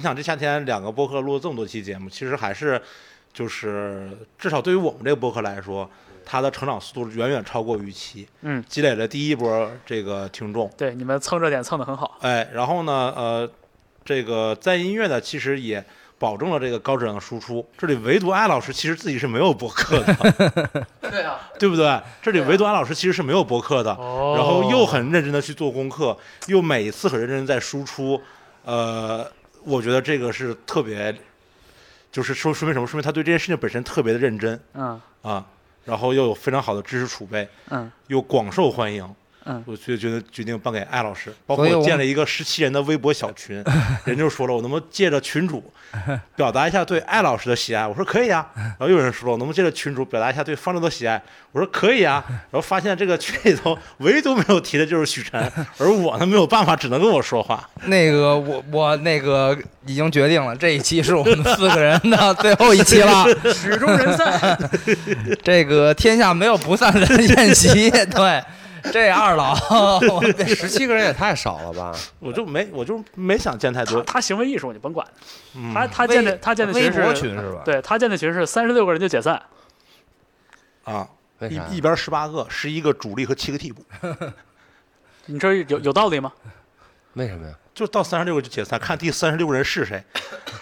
你想这夏天两个播客录了这么多期节目，其实还是就是至少对于我们这个播客来说，它的成长速度远远超过预期，嗯，积累了第一波这个听众，对，你们蹭热点蹭得很好。哎，然后呢，呃，这个在音乐呢，其实也保证了这个高质量的输出。这里唯独艾老师其实自己是没有播客的，对啊，对不对？这里唯独艾老师其实是没有播客的，哦然后又很认真的去做功课，又每一次很认真在输出，呃，我觉得这个是特别，就是说说明什么？说明他对这件事情本身特别的认真嗯啊，然后又有非常好的知识储备，嗯又广受欢迎。嗯，我就觉得决定颁给艾老师，包括我我建了一个十七人的微博小群，人就说了，我能不能借着群主 表达一下对艾老师的喜爱？我说可以啊。然后又有人说了，我能不能借着群主表达一下对方舟的喜爱？我说可以啊。然后发现这个群里头唯独没有提的就是许晨，而我呢没有办法，只能跟我说话。那个我我那个已经决定了，这一期是我们四个人的最后一期了。始终人散。这个天下没有不散的宴席，对，这二老，我十七个人也太少了吧？我就没我就没想见太多。他行为艺术你甭管，嗯他他建的他建的微群是，博群是吧？对他建的群是三十六个人就解散。啊？一一边十八个，十一个主力和七个替补，你这有有道理吗？为什么呀？就到三十六个就解散，看第三十六个人是谁。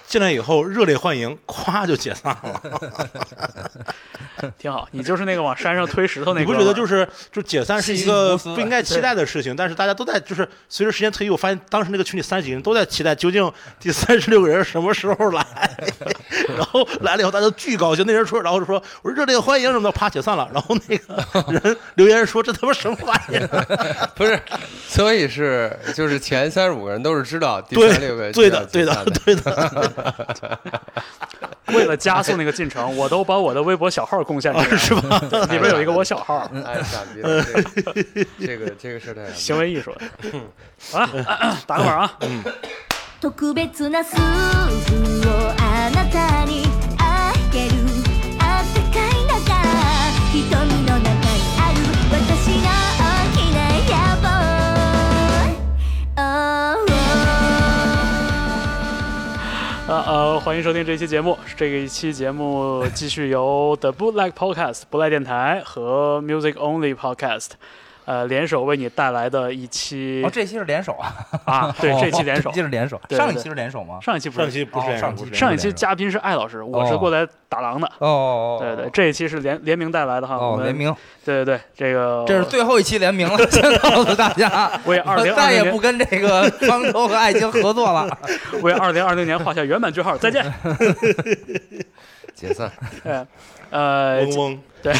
进来以后热烈欢迎，咵就解散了。挺好，你就是那个往山上推石头那个。你不觉得就是就解散是一个不应该期待的事情？但是大家都在就是随着时间推移，我发现当时那个群里三十几个人都在期待究竟第三十六个人什么时候来，然后来了以后大家都巨高兴。那人说，然后就说我说热烈欢迎什么的，啪解散了。然后那个人留言说这他妈什么玩意儿？不是，所以是就是前三十五个人都是知道第对三六个对的对的就要解散对的，为了加速那个进程，我都把我的微博小号贡献出来了，是吧？里边有一个我小号，哎，傻逼了，这个这个这个事儿太傻逼了行为艺术。好了，打个板啊！特別なスープをあなたに 呃呃，欢迎收听这一期节目。这个一期节目继续由 The Bootleg Podcast 不赖电台和 Music Only Podcast 呃联手为你带来的一期哦，这期是联手啊？啊，对，这期联手这。期是联手，上一期是联手吗？上一期不是上期不是哦上期不是上一期嘉宾是艾老师，我是过来打狼的。哦，对对，这一期是联联名带来的哈。我哦，们联。名，对对对，这个这是最后一期联名了，先告诉大家，为二零再也二零年不跟这个方舟和爱京合作了。为二零二零年画下圆满句号，再见。解散。哎，呃，嗡嗡，对，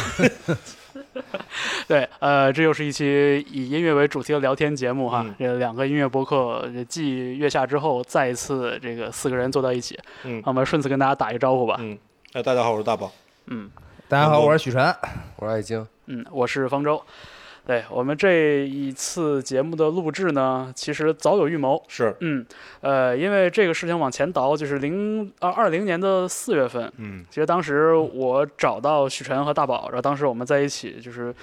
对，呃，这又是一期以音乐为主题的聊天节目哈。嗯这两个音乐博客继月下之后，再一次这个四个人坐到一起，嗯我们顺次跟大家打一个招呼吧。嗯，哎，大家好，我是大宝。嗯大家好，我是许晨。我是爱京，嗯，我是方舟。对我们这一次节目的录制呢，其实早有预谋。是，嗯，呃，因为这个事情往前倒，就是零二二零年的四月份，嗯其实当时我找到许晨和大宝，然后当时我们在一起，就是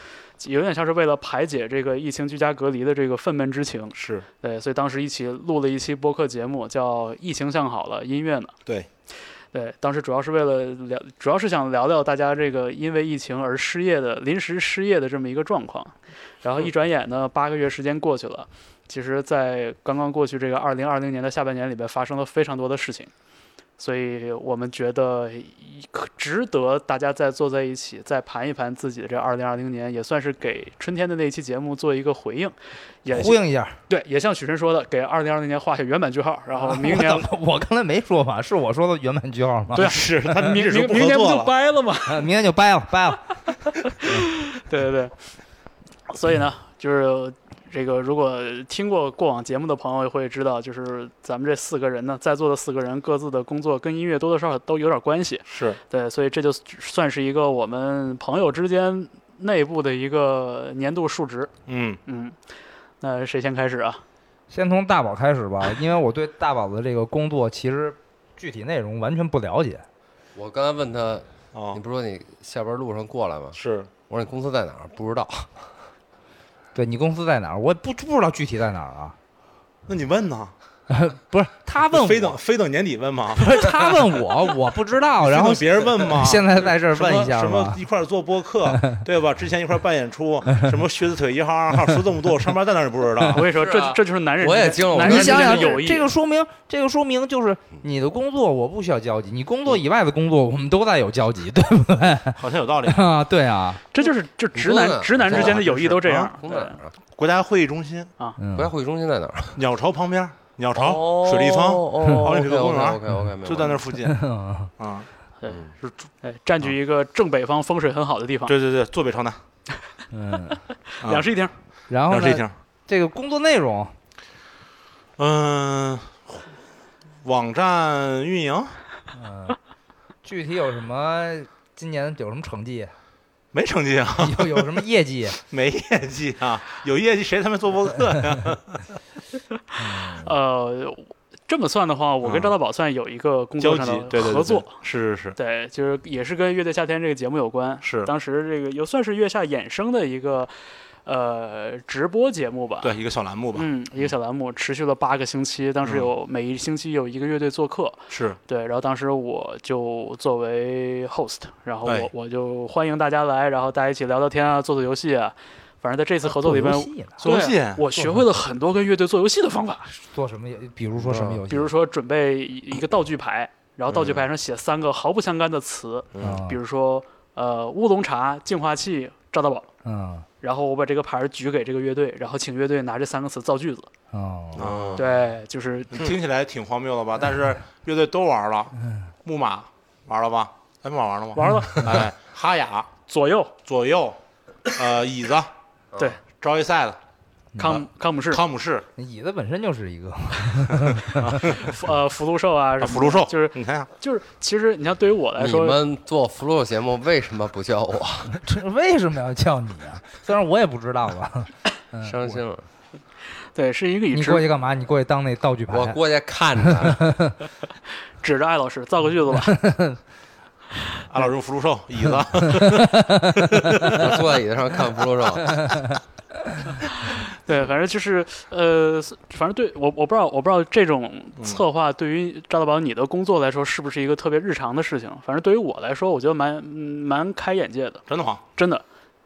有点像是为了排解这个疫情居家隔离的这个愤懑之情。是，对，所以当时一起录了一期播客节目，叫《疫情向好了，音乐呢》。对，对，当时主要是为了聊，主要是想聊聊大家这个因为疫情而失业的临时失业的这么一个状况。然后一转眼呢，八个月时间过去了，其实，在刚刚过去这个二零二零年的下半年里边，发生了非常多的事情，所以我们觉得值得大家再坐在一起，再盘一盘自己的这二零二零年，也算是给春天的那期节目做一个回应，也呼应一下，对，也像许晨说的，给二零二零年画下圆满句号，然后明 年我怎么我刚才没说吧？是我说的圆满句号吗？对啊是他 明明明年不就。掰了吗？呃，明天就掰了，掰了。对对对，所以呢，就是这个，如果听过过往节目的朋友会知道，就是咱们这四个人呢，在座的四个人各自的工作跟音乐多多少少都有点关系。是，对，所以这就算是一个我们朋友之间内部的一个年度数值。嗯嗯，那谁先开始啊？先从大宝开始吧，因为我对大宝的这个工作其实具体内容完全不了解。我刚才问他，哦你，不是说你下班路上过来吗？是，我说你公司在哪儿？不知道。对你公司在哪儿？我不不知道具体在哪儿啊。那你问呢？不是他问非等，非等年底问吗？不是他问我，我不知道，然后别人问吗？现在在这儿什么问一下什么吧。一块儿做播客，对吧？之前一块儿办演出，什么靴子腿一号二号，说这么多，我上班在哪儿也不知道我。跟你说，这这就是男人，我也惊了男人你想想。这个说明，这个说明就是你的工作我不需要交集，你工作以外的工作我们都在有交集，对不对？好像有道理。啊，对啊，这就是就直男直男之间的友谊都这样。啊？国家会议中心，啊国家会议中心在哪儿？鸟巢旁边，鸟巢水立方哦奥林匹克公园就在那儿附近嗯 啊。对嗯是，哎，占据一个正北方风水很好的地方，对对对，坐北朝南，嗯，啊 两室一厅。然后呢，两室一厅。这个工作内容，嗯，网站运营嗯，具体有什么？今年有什么成绩？没成绩啊，有有什么业绩？没业绩啊，有业绩谁他妈做播客呀？呃，这么算的话，我跟张大宝算有一个工作上的对对对，合作。对是是是对，就是也是跟《乐队夏天》这个节目有关。是，当时这个又算是月下衍生的一个呃直播节目吧。对一个小栏目吧，嗯，一个小栏目持续了八个星期，当时嗯。有每一星期有一个乐队做客，是。对，然后当时我就作为 host，然后我、哎。我就欢迎大家来，然后大家一起聊聊天啊，做做游戏啊，反正在这次合作里边做，游戏我学会了很多跟乐队做游戏的方法，做什么游？比如说什么游戏？比如说准备一一个道具牌，然后道具牌上写三个毫不相干的词，嗯，比如说呃乌龙茶、净化器、赵大宝。嗯然后我把这个牌儿举给这个乐队，然后请乐队拿这三个词造句子。哦，啊，对，就是听起来挺荒谬的吧？但是乐队都玩了，木马玩了吧？哎，木马玩了吗？玩了哎，哈雅左右左右，呃，椅子，对招一赛的康康姆士、康姆士，椅子本身就是一个，福呃福禄寿啊福禄寿，就是你看看，就是，其实你像对于我来说你说，们做 flow 节目为什么不叫我？这为什么要叫你啊？虽然我也不知道吧。嗯伤心了，对，是一个以你过去干嘛？你过去当那道具牌？我过去看着，指着艾老师造个句子吧。艾老师福禄寿椅子，我坐在椅子上看 flow 肉。对，反正就是呃，反正对我我不知道我不知道这种策划对于赵大宝你的工作来说是不是一个特别日常的事情。反正对于我来说，我觉得蛮嗯蛮开眼界的，真的吗？真的。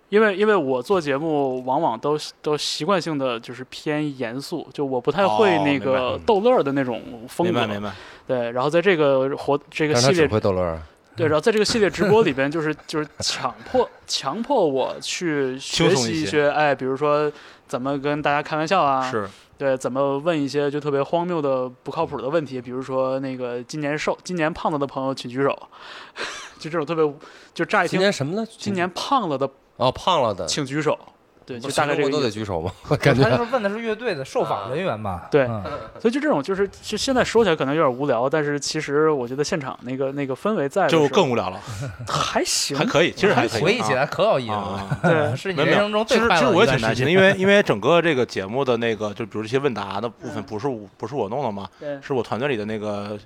因为因为我做节目往往都都习惯性的就是偏严肃，就我不太会那个逗乐的那种风格。明白明白，对，然后在这个活这个但他只系列会逗乐，对，然后在这个系列直播里边，就是就是强迫强迫我去学习一些，哎，比如说怎么跟大家开玩笑啊，是。对，怎么问一些就特别荒谬的不靠谱的问题，比如说那个今年瘦、今年胖了的朋友请举手，就这种特别就乍一听今年什么呢？今年胖了的哦胖了的，请举手，对，就大概这个都。得举手吗？我感他觉是问的是乐队的受访人员吧？对嗯所以就这种就是就现在说起来可能有点无聊，但是其实我觉得现场那个那个氛围在就更无聊了，还行，还可以，其实还可以。回忆起来可有意思了，啊，对 是你人生中其实其实最快乐我也挺担心的，一段时间。因为因为整个这个节目的那个，就比如这些问答的部分，不是我不是我弄的嘛，对，是我团队里的那个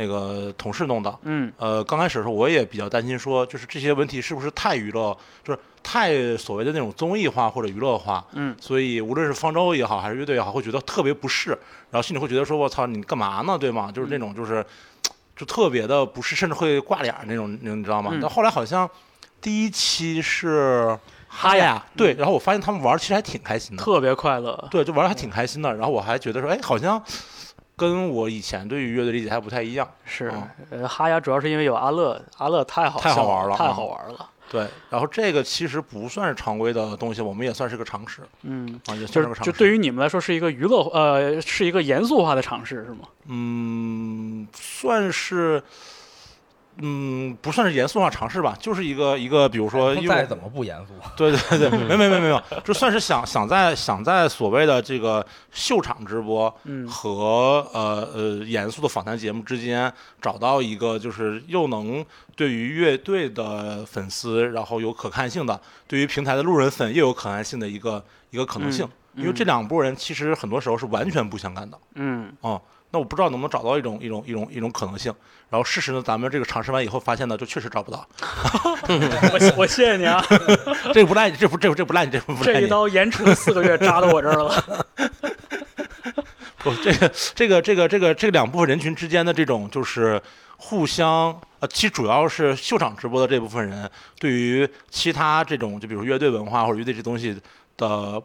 那个同事弄的。嗯呃，刚开始的时候我也比较担心，说就是这些问题是不是太娱乐，就是太所谓的那种综艺化或者娱乐化，嗯，所以无论是方舟也好，还是乐队也好，会觉得特别不适，然后心里会觉得说，我操，你干嘛呢？对吗？就是那种就是就特别的不适，甚至会挂脸儿那种，你知道吗？嗯但后来好像第一期是哈哈雅雅，对，然后我发现他们玩其实还挺开心的，特别快乐，对，就玩的还挺开心的。然后我还觉得说，哎，好像跟我以前对于乐队理解还不太一样。是嗯，呃，哈雅主要是因为有阿乐，阿乐太好太好玩了太好玩了。对，然后这个其实不算是常规的东西，我们也算是个尝试嗯，啊，也算是个尝试。就对于你们来说是一个娱乐，呃，是一个严肃化的尝试，是吗？嗯，算是。嗯，不算是严肃化尝试吧，就是一个一个，比如说，因为再怎么不严肃，对对对，没没没没有，就算是想想在想在所谓的这个秀场直播嗯。和呃呃严肃的访谈节目之间找到一个就是又能对于乐队的粉丝，然后有可看性的，对于平台的路人粉又有可看性的一个一个可能性，嗯。因为这两拨人其实很多时候是完全不相干的。嗯，哦、那我不知道能不能找到一种一种一种一种可能性。然后事实呢，咱们这个尝试完以后发现呢，就确实找不到。我我谢谢你啊，这不赖你，这不这不这不赖你，这不不赖你。这一刀延迟了四个月，扎到我这儿了。不，这个这个这个这个这两部分人群之间的这种就是互相呃，其实主要是秀场直播的这部分人，对于其他这种就比如乐队文化或者乐队这东西的，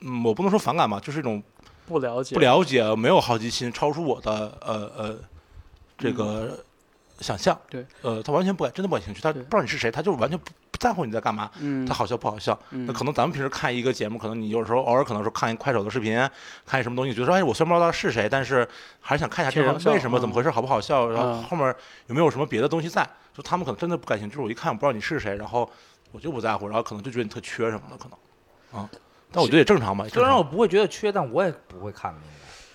嗯，我不能说反感吧，就是一种不了解，不了解，没有好奇心，超出我的呃呃这嗯个想象。对，呃，他完全不感，真的不感兴趣，他不知道你是谁，他就完全不不在乎你在干嘛，嗯他好笑不好笑。嗯那可能咱们平时看一个节目，可能你有时候偶尔可能说看一快手的视频，看一什么东西，觉得说哎，我虽然不知道他是谁，但是还是想看一下这个挺好笑为什么、嗯怎么回事，好不好笑，然后嗯后面有没有什么别的东西在。就他们可能真的不感兴趣，就是我一看我不知道你是谁，然后我就不在乎，然后可能就觉得你特缺什么的，可能啊。但我觉得也正常吧，虽然我不会觉得缺，但我也不会看的，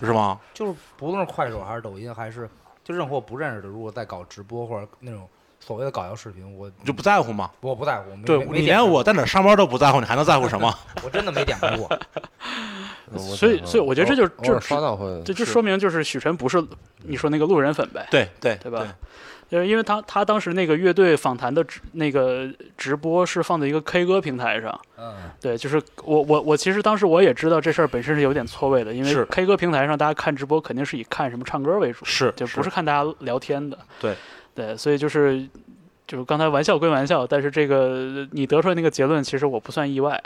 应该是吗？就是不论是快手还是抖音，还是就任何我不认识的，如果在搞直播或者那种所谓的搞笑视频，我你就不在乎吗？我不在乎。对你连我在哪儿上班都不在乎，你还能在乎什么？我真的没点开过。所以所以我觉得这就是这就是刷到会，这就说明就是许晨不是你说那个路人粉呗，对对对吧？就是因为他他当时那个乐队访谈的直那个直播是放在一个 K 歌平台上，嗯，对，就是我我我其实当时我也知道这事儿本身是有点错位的，因为 K 歌平台上大家看直播肯定是以看什么唱歌为主，是就不是看大家聊天的。对对，所以就是就是刚才玩笑归玩笑，但是这个你得出来那个结论，其实我不算意外。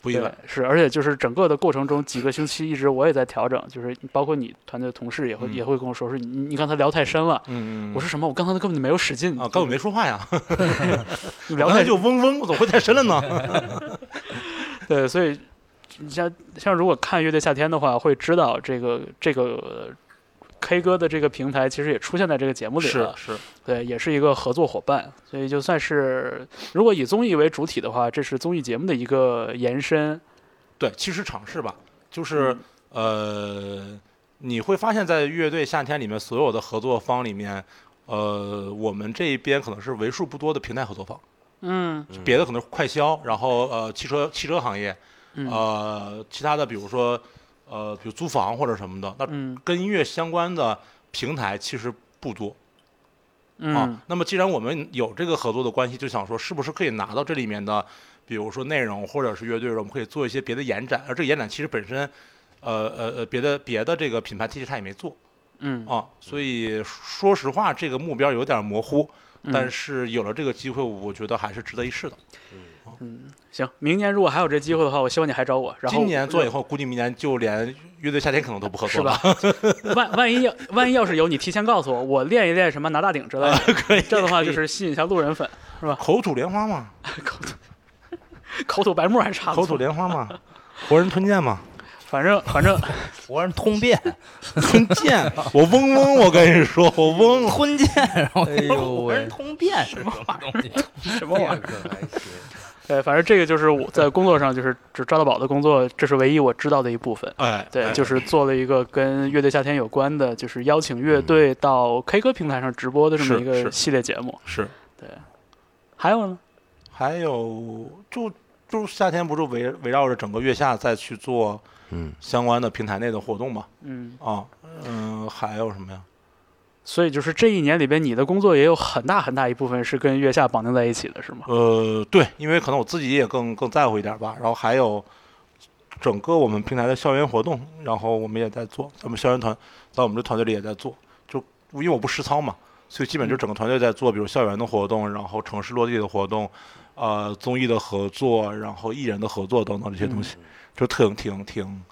不意外。是，而且就是整个的过程中，几个星期一直我也在调整，就是包括你团队的同事也会、嗯也会跟我说，说你你刚才聊太深了。嗯嗯，我说什么？我刚才根本就没有使劲啊，根本没说话呀，你聊太就嗡嗡，我怎么会太深了呢？对，所以你像像如果看乐队夏天的话，会知道这个这个 K 歌的这个平台其实也出现在这个节目里了，是是，对，也是一个合作伙伴，所以就算是如果以综艺为主体的话，这是综艺节目的一个延伸。对，其实尝试吧，就是嗯呃，你会发现在乐队夏天里面所有的合作方里面，呃，我们这一边可能是为数不多的平台合作方，嗯别的可能快销，然后呃汽车汽车行业，嗯呃其他的比如说呃比如租房或者什么的，那嗯。跟音乐相关的平台其实不多。嗯。啊，那么既然我们有这个合作的关系，就想说是不是可以拿到这里面的，比如说内容或者是乐队，我们可以做一些别的延展，而这个延展其实本身，呃呃呃，别的别的这个品牌其实他也没做。嗯。啊，所以说实话，这个目标有点模糊，但嗯是有了这个机会，我觉得还是值得一试的。嗯，行，明年如果还有这机会的话，我希望你还找我。然后今年做以后，估计明年就连乐队夏天可能都不合作了吧。万万一要万一要是有，你提前告诉我，我练一练什么拿大顶之类的，可以，这样的话就是吸引一下路人粉，是吧口吐莲花嘛，口吐口吐白沫还差不多口吐。莲花嘛，活人吞剑嘛，反正反正 活人通便，吞剑，我嗡嗡，我跟你说，我嗡。吞剑，然后哎呦活人，通便什么玩意儿？什么玩意儿？对，反正这个就是我在工作上就是只抓到宝的工作，这是唯一我知道的一部分。哎，对，哎就是做了一个跟乐队夏天有关的，就是邀请乐队到 K 歌平台上直播的这么一个系列节目。是。对还有呢？还有就就夏天不是围围绕着整个月下再去做嗯，相关的平台内的活动嘛？嗯，啊，嗯、还有什么呀？所以就是这一年里边，你的工作也有很大很大一部分是跟月下绑定在一起的，是吗？呃，对，因为可能我自己也更更在乎一点吧。然后还有整个我们平台的校园活动，然后我们也在做，咱们校园团在我们这团队里也在做。就因为我不实操嘛，所以基本就整个团队在做，比如校园的活动，然后城市落地的活动，呃，综艺的合作，然后艺人的合作等等这些东西，就挺挺挺挺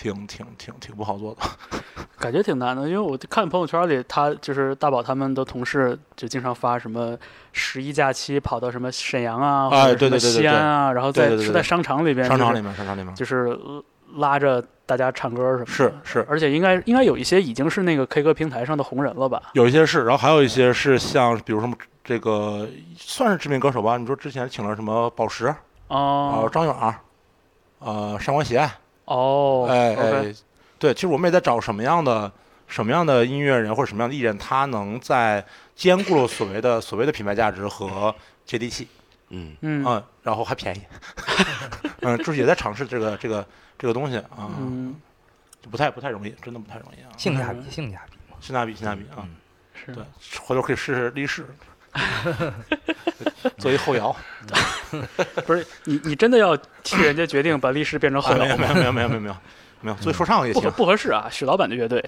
挺挺挺挺不好做的。感觉挺难的，因为我看朋友圈里，他就是大宝他们的同事就经常发什么十一假期跑到什么沈阳啊，哎或者什么对对对对西安啊，然后在是在商场里边，商场里面，商场里面就是拉着大家唱歌什么的。是是而且应该应该有一些已经是那个 K 歌平台上的红人了吧？有一些是，然后还有一些是像比如什么这个算是知名歌手吧，你说之前请了什么宝石，呃哦张远儿，呃上官喜爱，哦，哎对，其实我们也在找什么样的什么样的音乐人或者什么样的艺人，他能在兼顾了所谓的所谓的品牌价值和接地气，嗯，嗯。嗯，然后还便宜，嗯，就是也在尝试这个这个这个东西啊，嗯。就不太不太容易，真的不太容易啊，性价比，性价比嘛。性价比性价比啊，是。对，回头可以试试立式，做一后摇，不是你你真的要替人家决定把历史变成后摇没有没有没有没有没有没有，所以说唱也行，不合适啊，许老板的乐队。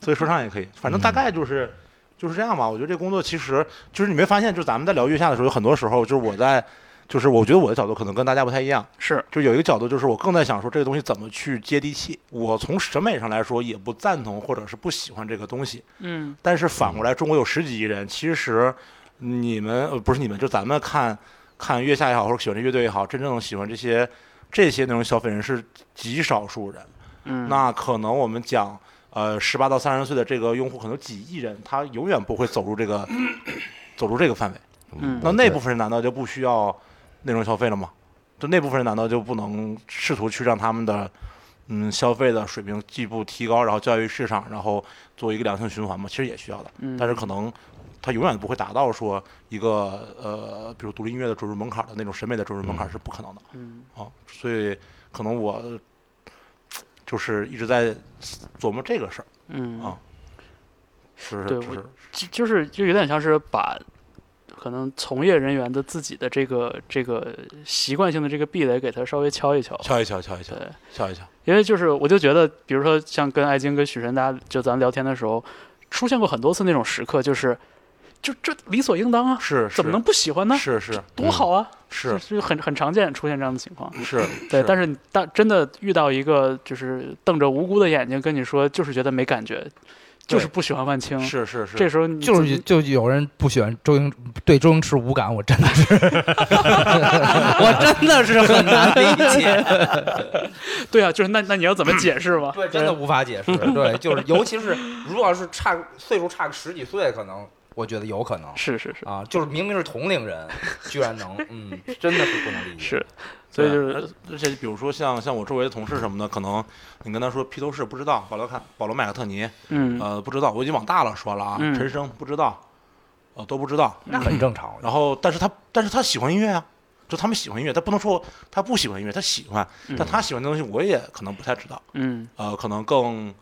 所以说唱也可以，反正大概就是。就是这样吧，我觉得这工作其实就是你没发现，就是咱们在聊月下的时候，有很多时候就是我在，就是我觉得我的角度可能跟大家不太一样，是，就有一个角度，就是我更在想说这个东西怎么去接地气。我从审美上来说也不赞同或者是不喜欢这个东西，嗯但是反过来，中国有十几亿人，其实你们呃不是你们，就咱们看看月下也好，或者喜欢这乐队也好，真正喜欢这些这些那种消费人是极少数人。嗯，那可能我们讲呃十八到三十岁的这个用户，可能几亿人，他永远不会走入这个 走入这个范围。嗯那那部分人难道就不需要内容消费了吗？就那部分人难道就不能试图去让他们的嗯消费的水平进一步提高，然后教育市场，然后做一个良性循环吗？其实也需要的，嗯但是可能他永远不会达到说一个呃，比如独立音乐的准入门槛的那种审美的准入门槛是不可能的嗯啊。所以可能我就是一直在琢磨这个事儿，嗯啊是是对我就是就就是就有点像是把可能从业人员的自己的这个这个习惯性的这个壁垒给他稍微敲一敲。敲一敲，敲一敲，对，敲一敲。因为就是我就觉得，比如说像跟艾晶跟许晨大家就咱聊天的时候，出现过很多次那种时刻，就是就这理所应当啊，是怎么能不喜欢呢？是是多好啊！是是很很常见出现这样的情况。是，对，但是你但真的遇到一个就是瞪着无辜的眼睛跟你说，就是觉得没感觉，就是不喜欢万青。是是是，这时候就是就有人不喜欢周星，对周星驰无感，我真的是，我真的是很难理解。对啊，就是那那你要怎么解释嘛？对，真的无法解释。对，就是尤其是如果要是差岁数差个十几岁，可能我觉得有可能是是是啊，就是明明是同龄人，居然能，嗯，真的是不能理解。是，所以就对是而而且比如说像像我周围的同事什么的，可能你跟他说披头士不知道，保罗看保罗麦克特尼嗯呃不知道，我已经往大了说了啊，嗯陈升不知道，呃都不知道。那很正常。然后但是他但是他喜欢音乐啊，就他们喜欢音乐，他不能说他不喜欢音乐，他喜欢，但他喜欢的东西我也可能不太知道，嗯呃可能更。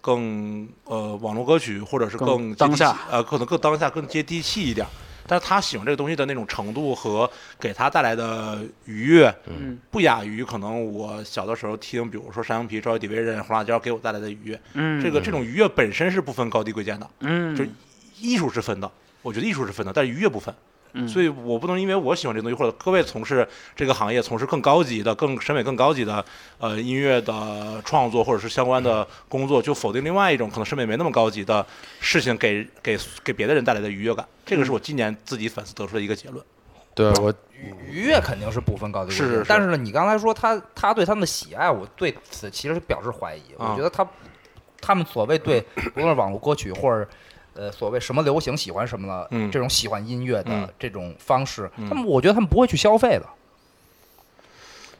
更呃，网络歌曲或者是更当下呃，可能更当下、更接地气一点。但是他喜欢这个东西的那种程度和给他带来的愉悦，嗯不亚于可能我小的时候听，比如说山羊皮、赵迪维人、红辣椒给我带来的愉悦。嗯，这个这种愉悦本身是不分高低贵贱的，嗯就艺术是分的，我觉得艺术是分的，但是愉悦不分。嗯所以我不能因为我喜欢这个东西，或者各位从事这个行业、从事更高级的、更审美更高级的呃音乐的创作，或者是相关的工作，就否定另外一种可能审美没那么高级的事情给给给别的人带来的愉悦感。这个是我今年自己反思得出的一个结论。对我愉悦肯定是不分高低是是是但是呢，你刚才说他他对他们的喜爱，我对此其实表示怀疑。啊我觉得他他们所谓对 无论是网络歌曲或者呃所谓什么流行喜欢什么了、嗯这种喜欢音乐的嗯这种方式，嗯他们我觉得他们不会去消费的。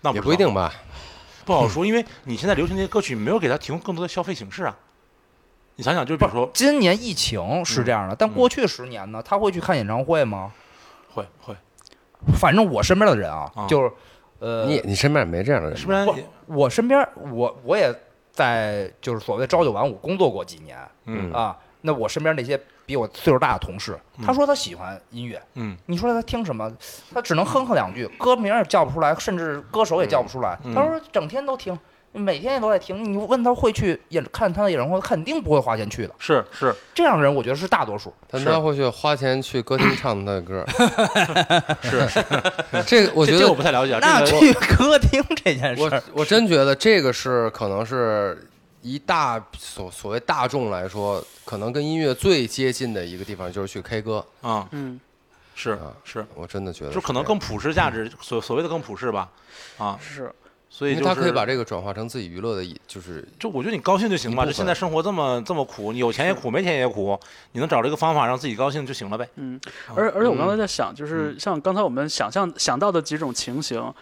那也不一定吧。不好说，因为你现在流行这些歌曲没有给他提供更多的消费形式啊。你想想，就比如说，今年疫情是这样的，但嗯过去十年呢，他会去看演唱会吗？会会，反正我身边的人啊，啊就是呃，你你身边也没这样的人吧，不是不是？我身边我我也在就是所谓朝九晚五工作过几年嗯啊。那我身边那些比我岁数大的同事，他说他喜欢音乐，嗯你说他听什么？他只能哼哼两句，歌名也叫不出来，甚至歌手也叫不出来。嗯他说整天都听，每天也都在听。你问他会去演看他的演唱会，肯定不会花钱去的。是是，这样的人，我觉得是大多数。但是他会去花钱去歌厅唱他的歌。是是，这个我觉这这我，不太了解啊。那这个去歌厅这件事我，我真觉得这个是可能是一大所所谓大众来说，可能跟音乐最接近的一个地方就是去 K 歌。啊，嗯。是啊是，我真的觉得就可能更普世价值，所所谓的更普世吧，啊，是。所以他可以把这个转化成自己娱乐的，就是就我觉得你高兴就行吧。一部分。这现在生活这么这么苦，你有钱也苦，没钱也苦，你能找这个方法让自己高兴就行了呗。嗯，啊。而而且我刚才在想，就是像刚才我们想象想到的几种情形，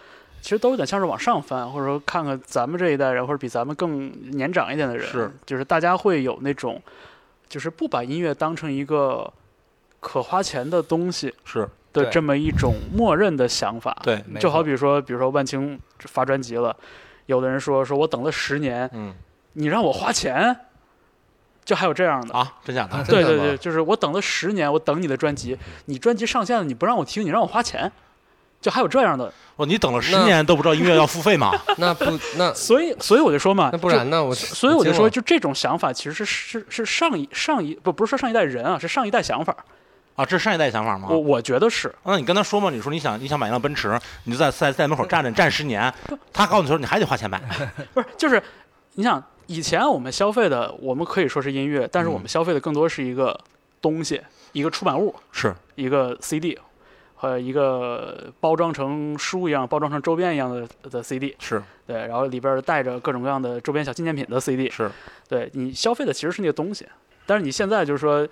其实都有点像是往上翻，或者说看看咱们这一代人，或者比咱们更年长一点的人，是。就是大家会有那种，就是不把音乐当成一个可花钱的东西是。对。的这么一种默认的想法。对，就好比说，比如说万青发专辑了，有的人说说我等了十年，嗯。你让我花钱，就还有这样的。啊，真假的？对对对，就是我等了十年，我等你的专辑，你专辑上线了，你不让我听，你让我花钱，就还有这样的，哦，你等了十年都不知道音乐要付费吗？那不那 所以所以我就说嘛，那不然呢？我所以我就说，就这种想法其实是是是上一上一不不是说上一代人啊，是上一代想法。啊，这是上一代想法吗？我我觉得是，那你跟他说嘛，你说你想你想买一辆奔驰，你就在在在门口站着站十年，他告诉你说你还得花钱买，不是就是你想以前我们消费的，我们可以说是音乐，但是我们消费的更多是一个东西，一个出版物，是一个 CD 和一个包装成书一样、包装成周边一样的的 CD，是。对，然后里边带着各种各样的周边小纪念品的 CD，是，对你消费的其实是那个东西，但是你现在就是说，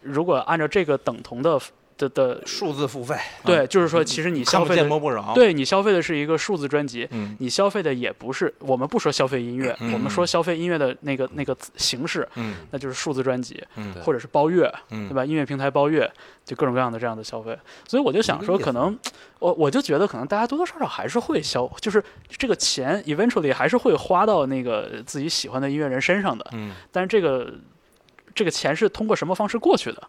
如果按照这个等同的的的，数字付费，对，就是说其实你消费的，见摸不着。，对你消费的是一个数字专辑，嗯你消费的也不是我们不说消费音乐，嗯我们说消费音乐的那个那个形式，嗯那就是数字专辑嗯或者是包月，嗯，对吧？音乐平台包月，就各种各样的这样的消费。所以我就想说，可能我我就觉得，可能大家多多少少还是会消，就是这个钱 eventually 还是会花到那个自己喜欢的音乐人身上的。嗯但是这个这个钱是通过什么方式过去的？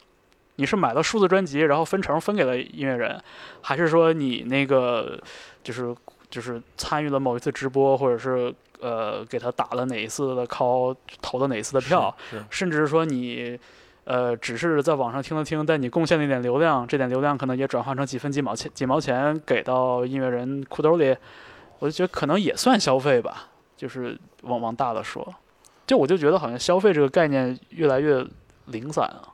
你是买了数字专辑，然后分成分给了音乐人，还是说你那个就是就是参与了某一次直播，或者是呃给他打了哪一次的 call，投了哪一次的票，甚至说你呃只是在网上听了听，但你贡献了一点流量，这点流量可能也转换成几分几毛钱几毛钱给到音乐人裤兜里，我就觉得可能也算消费吧，就是往往大了说，就我就觉得好像消费这个概念越来越零散啊，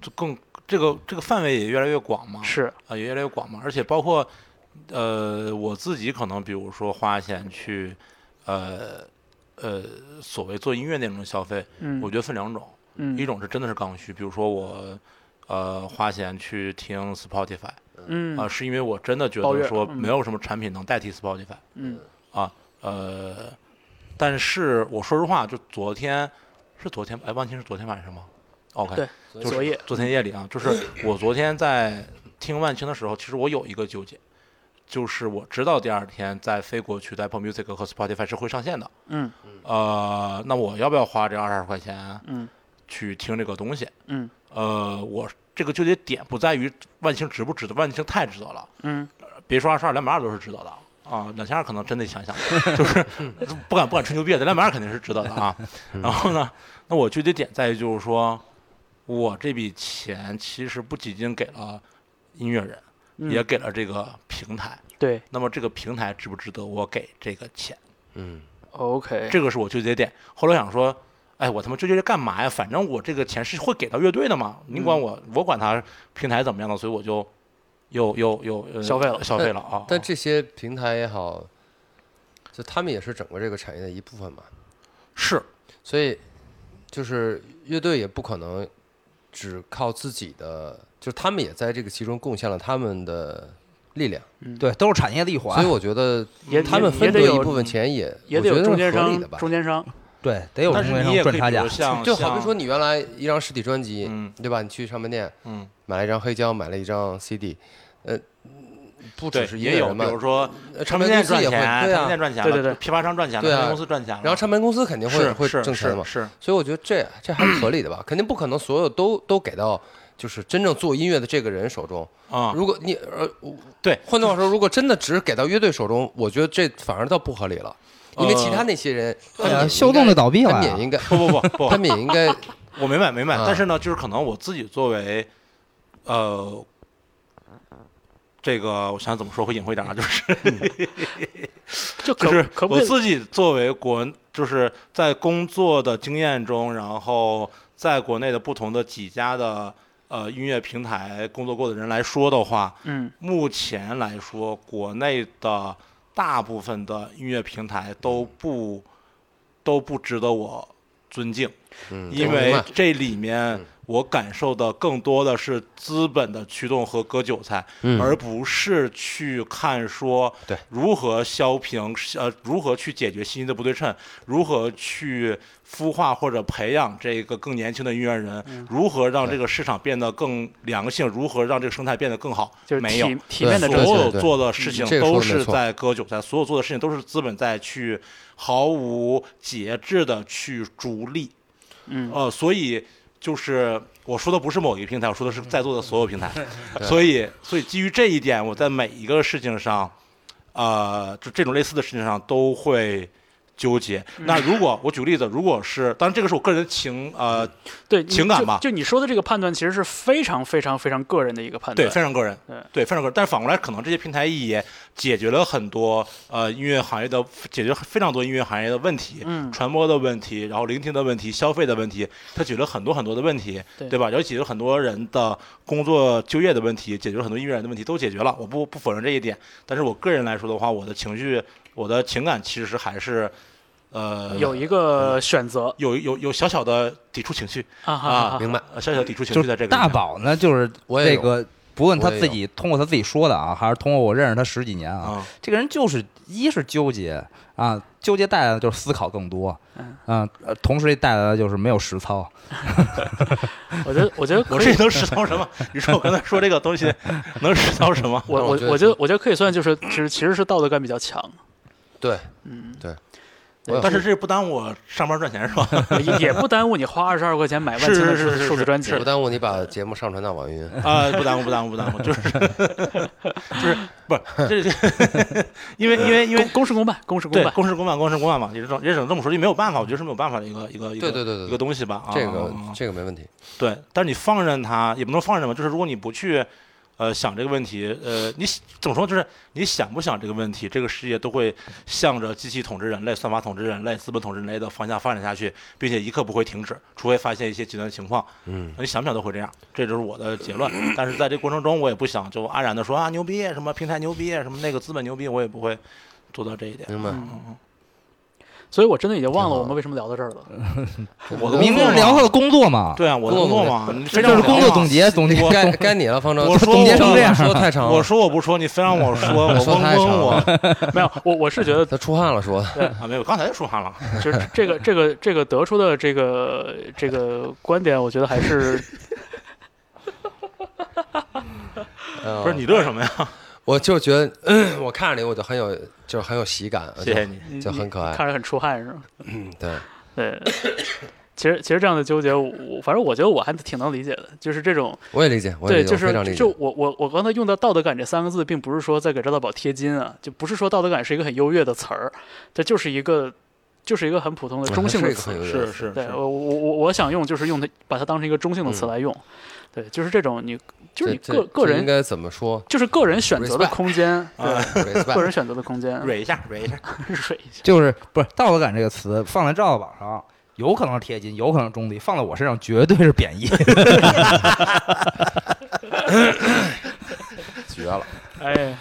就更这个这个范围也越来越广嘛，是啊，也越来越广嘛，而且包括呃我自己可能比如说花钱去呃呃所谓做音乐那种消费，嗯我觉得分两种，嗯一种是真的是刚需，比如说我呃花钱去听 Spotify 嗯。啊、是因为我真的觉得说嗯。没有什么产品能代替 Spotify 嗯。啊，呃，但是我说实话，就昨天是昨天，哎，忘记是昨天晚上吗？OK，对就是昨夜昨天夜里啊，就是我昨天在听万青的时候，其实我有一个纠结，就是我知道第二天在飞国区的 Apple Music 和 Spotify 是会上线的，嗯呃，那我要不要花这二十块钱嗯去听这个东西？嗯呃，我这个纠结点不在于万青值不值得，万青太值得了，嗯别说二十二，两百二都是值得的啊，两千二可能真得想想，就是不敢不敢吹牛逼，这两百二肯定是值得的啊。然后呢，那我纠结点在于就是说，我这笔钱其实不仅仅给了音乐人，嗯也给了这个平台。对那么这个平台值不值得我给这个钱？嗯，OK 这个是我纠结点。后来我想说，哎，我他妈纠结这干嘛呀？反正我这个钱是会给到乐队的嘛，你管我，我管他平台怎么样的，所以我就又又又、呃消费了消费了啊。但这些平台也好，就他们也是整个这个产业的一部分嘛，是所以就是乐队也不可能只靠自己的，就是他们也在这个其中贡献了他们的力量，对，都是产业的一环。所以，我觉得也他们分得一部分钱也也得有我觉得中间商是合理的吧。中间商对，得有但中间是你也可以商赚差价就好比说你原来一张实体专辑，嗯。对吧？你去唱片店嗯，买了一张黑胶，买了一张 CD，呃，不只是，也有，比如说呃唱片店公司也会赚钱，对啊唱片店，赚钱了，对对对批发商赚钱了，对啊唱片公司赚钱了，然后唱片公司肯定会会是是挣钱嘛，是。是所以我觉得这这还是合理的吧，肯定不可能所有都都给到就是真正做音乐的这个人手中。啊，如果你呃，对。换句话说，如果真的只给到乐队手中，我觉得这反而倒不合理了，因为呃其他那些人，他哎呀们秀动的倒闭 他们也应该，不不不不他，们也应该，我明白明白，啊。但是呢，就是可能我自己作为，呃，这个我想怎么说会隐晦点啊，就是 就可就是可不可我自己作为国，就是在工作的经验中，然后在国内的不同的几家的呃音乐平台工作过的人来说的话，嗯。目前来说，国内的大部分的音乐平台都不都不值得我尊敬，嗯，因为这里面嗯我感受的更多的是资本的驱动和割韭菜，嗯而不是去看说如何削平呃如何去解决信息的不对称，如何去孵化或者培养这个更年轻的音乐人，嗯如何让这个市场变得更良性，如何让这个生态变得更好，就是没有。所有对做的事情都是在割韭菜，所有做的事情都是资本在去毫无节制的去逐利。嗯呃，所以就是我说的不是某一个平台，我说的是在座的所有平台，所以所以基于这一点，我在每一个事情上，呃，就这种类似的事情上都会纠结。那如果我举个例子，如果是，当然这个是我个人情呃对情感吧就就你说的这个判断，其实是非常非常非常个人的一个判断对，非常个人，对非常个人。但是反过来，可能这些平台也解决了很多呃音乐行业的，解决非常多音乐行业的问题，嗯传播的问题，然后聆听的问题，消费的问题，它解决了很多很多的问题，对吧？然后解决很多人的工作就业的问题，解决了很多音乐人的问题，都解决了。我不不否认这一点，但是我个人来说的话，我的情绪，我的情感其实还是呃有一个选择。有有有小小的抵触情绪，啊明白。呃小小的抵触情就绪在这个大宝呢，就是我也这个，不论他自己通过他自己说的啊，还是通过我认识他十几年啊，啊，这个人就是一是纠结啊，纠结带来的就是思考更多，嗯。嗯，呃同时带来的就是没有实操。我觉得，我觉得我这能实操什么？你说我刚才说这个东西 能实操什么？我我我觉得我觉得我觉得可以算就是其实其实是道德感比较强，对，嗯，对对但是这不耽误我上班赚钱是吧？也 也不耽误你花二十二块钱买万是青的是是是数字专辑不。耽误你把节目上传到网易云。啊，不耽误，不耽误，不耽误，就是 就是不是这这，因为因为因为公公事公办，公事公办。公事公办，公事公办嘛，也是这也只能这么说，就没有办法，我觉得是没有办法的一个一个一个对对对对一个东西吧。啊这个这个没问题。对，但是你放任它，也不能放任吧，就是如果你不去，呃，想这个问题，呃，你怎么说？就是你想不想这个问题，这个世界都会向着机器统治人类、算法统治人类、资本统治人类的方向发展下去，并且一刻不会停止，除非发现一些极端情况。嗯，你想不想都会这样，这就是我的结论。但是在这过程中，我也不想就安然的说啊牛逼，什么平台牛逼，什么那个资本牛逼，我也不会做到这一点。明白。嗯所以我真的已经忘了我们为什么聊到这儿了。我的明明工聊他的工作嘛，对啊，我的工作嘛，这就是工作总结总结。该该你了，方舟。我说总结成这样说太长了，我说我不说，你非让我说，我说嗡太长嗡我了没有，我我是觉得他出汗了，说的。啊，没有，刚才就出汗了。就是这个这个这个得出的这个这个观点，我觉得还是不 不是你乐什么呀？我就觉得，嗯我看着你我就很有，就是很有喜感，谢谢你。就很可爱看着很出汗是吗？嗯，对，对。其实其实这样的纠结，我我反正我觉得我还挺能理解的，就是这种我也理解，我也对，理解，就是我非常理解。就我我我刚才用到道德感这三个字，并不是说在给赵大宝贴金啊，就不是说道德感是一个很优越的词儿，这就是一个就是一个很普通的中性的 词是是是是，对我我我我想用就是用它把它当成一个中性的词嗯来用，对，就是这种你就是你个个人应该怎么说就是个人选择的空间，对，个人选择的空间，蕊一下，蕊一下。水一下。就是不是道德感这个词放在赵宝上，有可能是贴金，有可能是中立，放在我身上绝对是贬义。绝了。哎，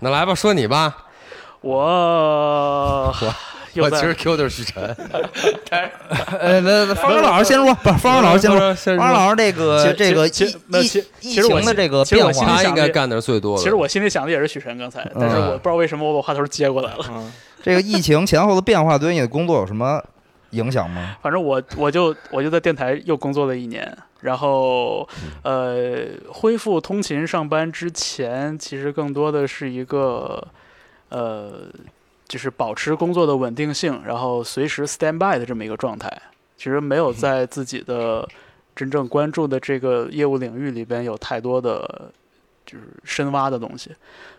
那来吧，说你吧。我 我其实 Q 就是许晨，呃，那那方舟老师先说，不是方舟老师先说。方舟老师这个其这个其疫疫疫其实我情的这个其实我变化，应该干的是最多的。其实我心里想的也是许晨刚才，但是嗯我不知道为什么我把话头接过来了。嗯，这个疫情前后的变化对你的工作有什么影响吗？反正我我就我就在电台又工作了一年，然后呃恢复通勤上班之前，其实更多的是一个呃就是保持工作的稳定性，然后随时 stand by 的这么一个状态。其实没有在自己的真正关注的这个业务领域里边有太多的就是深挖的东西，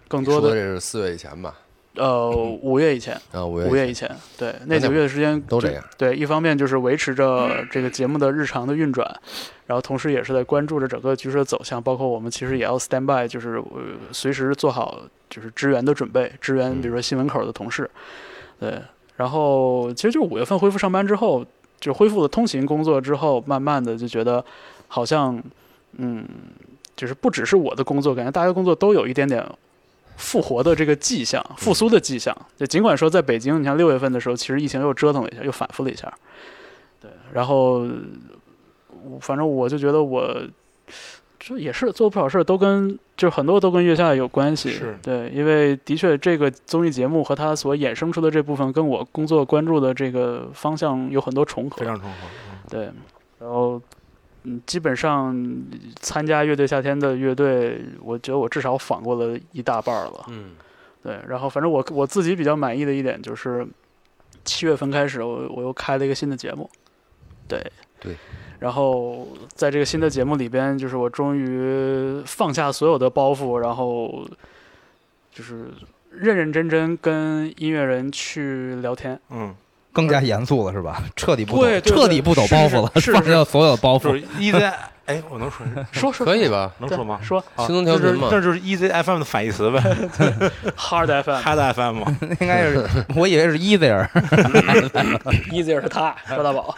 更多的多的这是四月以前吧？呃五月以前。啊，五月五月以前，对，那几个月的时间都这样。对，一方面就是维持着这个节目的日常的运转，然后同时也是在关注着整个局势的走向，包括我们其实也要 stand by，就是呃随时做好就是支援的准备，支援比如说新门口的同事，对，然后其实就五月份恢复上班之后，就恢复了通勤工作之后，慢慢的就觉得好像嗯，就是不只是我的工作，感觉大家工作都有一点点。复活的这个迹象，复苏的迹象。就尽管说在北京，你像六月份的时候，其实疫情又折腾了一下，又反复了一下。对，然后我反正我就觉得我这也是做不少事儿，都跟就是很多都跟月下有关系。是对，因为的确这个综艺节目和它所衍生出的这部分，跟我工作关注的这个方向有很多重合。非常重合。嗯对，然后嗯，基本上参加乐队夏天的乐队，我觉得我至少访过了一大半儿了。嗯，对，然后反正我我自己比较满意的一点就是，七月份开始我我又开了一个新的节目，对，对。然后在这个新的节目里边，就是我终于放下所有的包袱，然后就是认认真真跟音乐人去聊天。嗯，更加严肃了是吧？彻底不抖，对对对彻底不抖包袱了，是所有包袱。就是 EZ，哎，我能说 说说可以？吧？能说吗？说啊新东调频嘛这就是 EZ FM 的反义词呗 Hard FM，Hard FM 嘛。应该是，我以为是 easier。easier 是他赵大宝。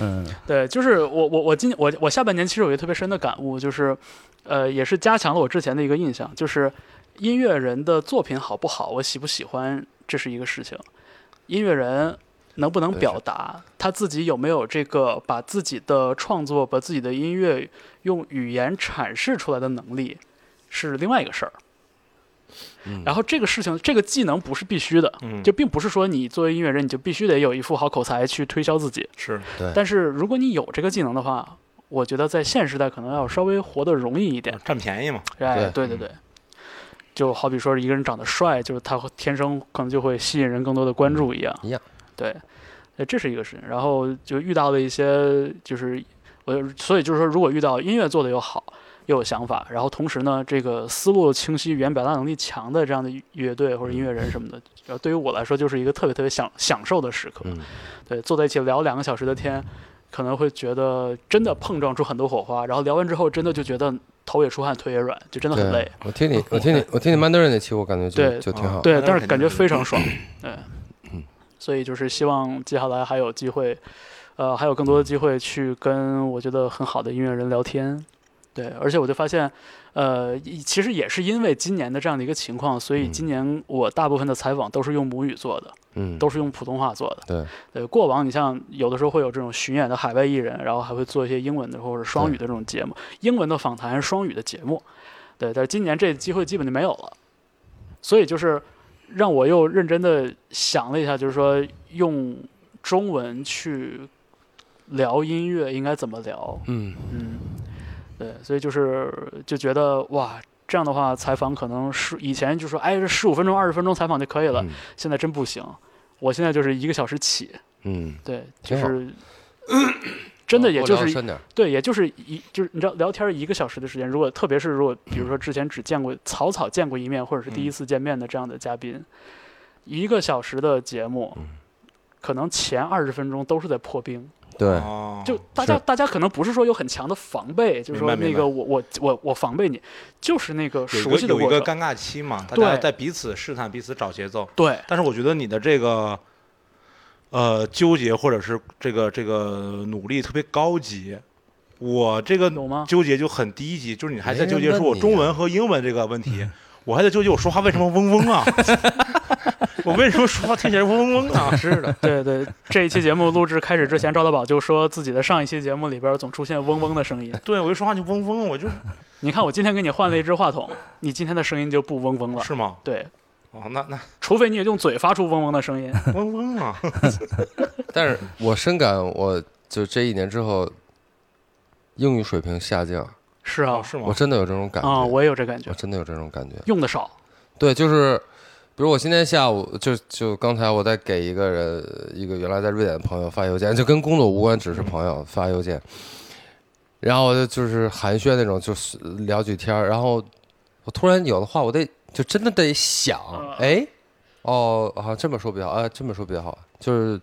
嗯对，就是我我我今我我下半年其实有一个特别深的感悟，就是，呃，也是加强了我之前的一个印象，就是音乐人的作品好不好，我喜不喜欢，这是一个事情，音乐人能不能表达他自己有没有这个把自己的创作、把自己的音乐用语言阐释出来的能力，是另外一个事儿。嗯然后这个事情，这个技能不是必须的，嗯，就并不是说你作为音乐人，你就必须得有一副好口才去推销自己。是对，但是如果你有这个技能的话，我觉得在现时代可能要稍微活得容易一点。占便宜嘛。哎，对对对对，就好比说一个人长得帅，就是他会天生可能就会吸引人更多的关注一样。一样。对，呃这是一个事情。然后就遇到了一些，就是我所以就是说，如果遇到音乐做的又好。又有想法，然后同时呢，这个思路清晰、语言表达能力强的这样的乐队或者音乐人什么的，然后对于我来说就是一个特别特别享享受的时刻。嗯，对，坐在一起聊两个小时的天，可能会觉得真的碰撞出很多火花，然后聊完之后，真的就觉得头也出汗，腿也软，就真的很累。，我听你，我听你，我听你曼德尔那期，我感觉就就挺好。对，但是感觉非常爽。对嗯，所以就是希望接下来还有机会，呃，还有更多的机会去跟我觉得很好的音乐人聊天。对，而且我就发现，呃，其实也是因为今年的这样的一个情况，所以嗯今年我大部分的采访都是用母语做的，嗯，都是用普通话做的。对，对，过往你像有的时候会有这种巡演的海外艺人，然后还会做一些英文的或者双语的这种节目，英文的访谈、双语的节目。对，但是今年这机会基本就没有了，所以就是让我又认真的想了一下，就是说用中文去聊音乐应该怎么聊。嗯，嗯，对，所以就是就觉得哇，这样的话采访可能是以前就说哎这十五分钟、二十分钟采访就可以了，嗯现在真不行。我现在就是一个小时起，嗯，对，就是真的也就是。对，也就是一就是你知道聊天一个小时的时间，如果特别是如果比如说之前只见过草草见过一面，或者是第一次见面的这样的嘉宾，一个小时的节目嗯，可能前二十分钟都是在破冰，对，哦，就大家大家可能不是说有很强的防备，就是说那个我我我我防备你，就是那个熟悉的有一，个尴尬期嘛，大对家在彼此试探、彼此找节奏。对。但是我觉得你的这个呃纠结或者是这个这个努力特别高级，我这个？纠结就很低级，就是你还在纠结说我中文和英文这个问题，我还在纠结我说话为什么嗡嗡啊，我为什么说话听起来嗡嗡嗡啊？是的，对对，这一期节目录制开始之前，赵大宝就说自己的上一期节目里边总出现嗡嗡的声音。对我一说话就嗡嗡，我就你看我今天给你换了一支话筒，你今天的声音就不嗡嗡了。是吗？对，哦，那那 除非你也用嘴发出嗡嗡的声音。嗡嗡啊，但是我深感，我就这一年之后，英语水平下降，是啊哦，是吗我？真的有这种感觉。啊，我也有这感觉我，真的有这种感觉。用的少。对，就是，比如我今天下午就就刚才我在给一个人，一个原来在瑞典的朋友发邮件，就跟工作无关，只是朋友发邮件，然后我就就是寒暄那种，就是聊几天儿，然后我突然有的话，我得就真的得想，哎，哦，啊，这么说比较好，啊，这么说比较好，就是。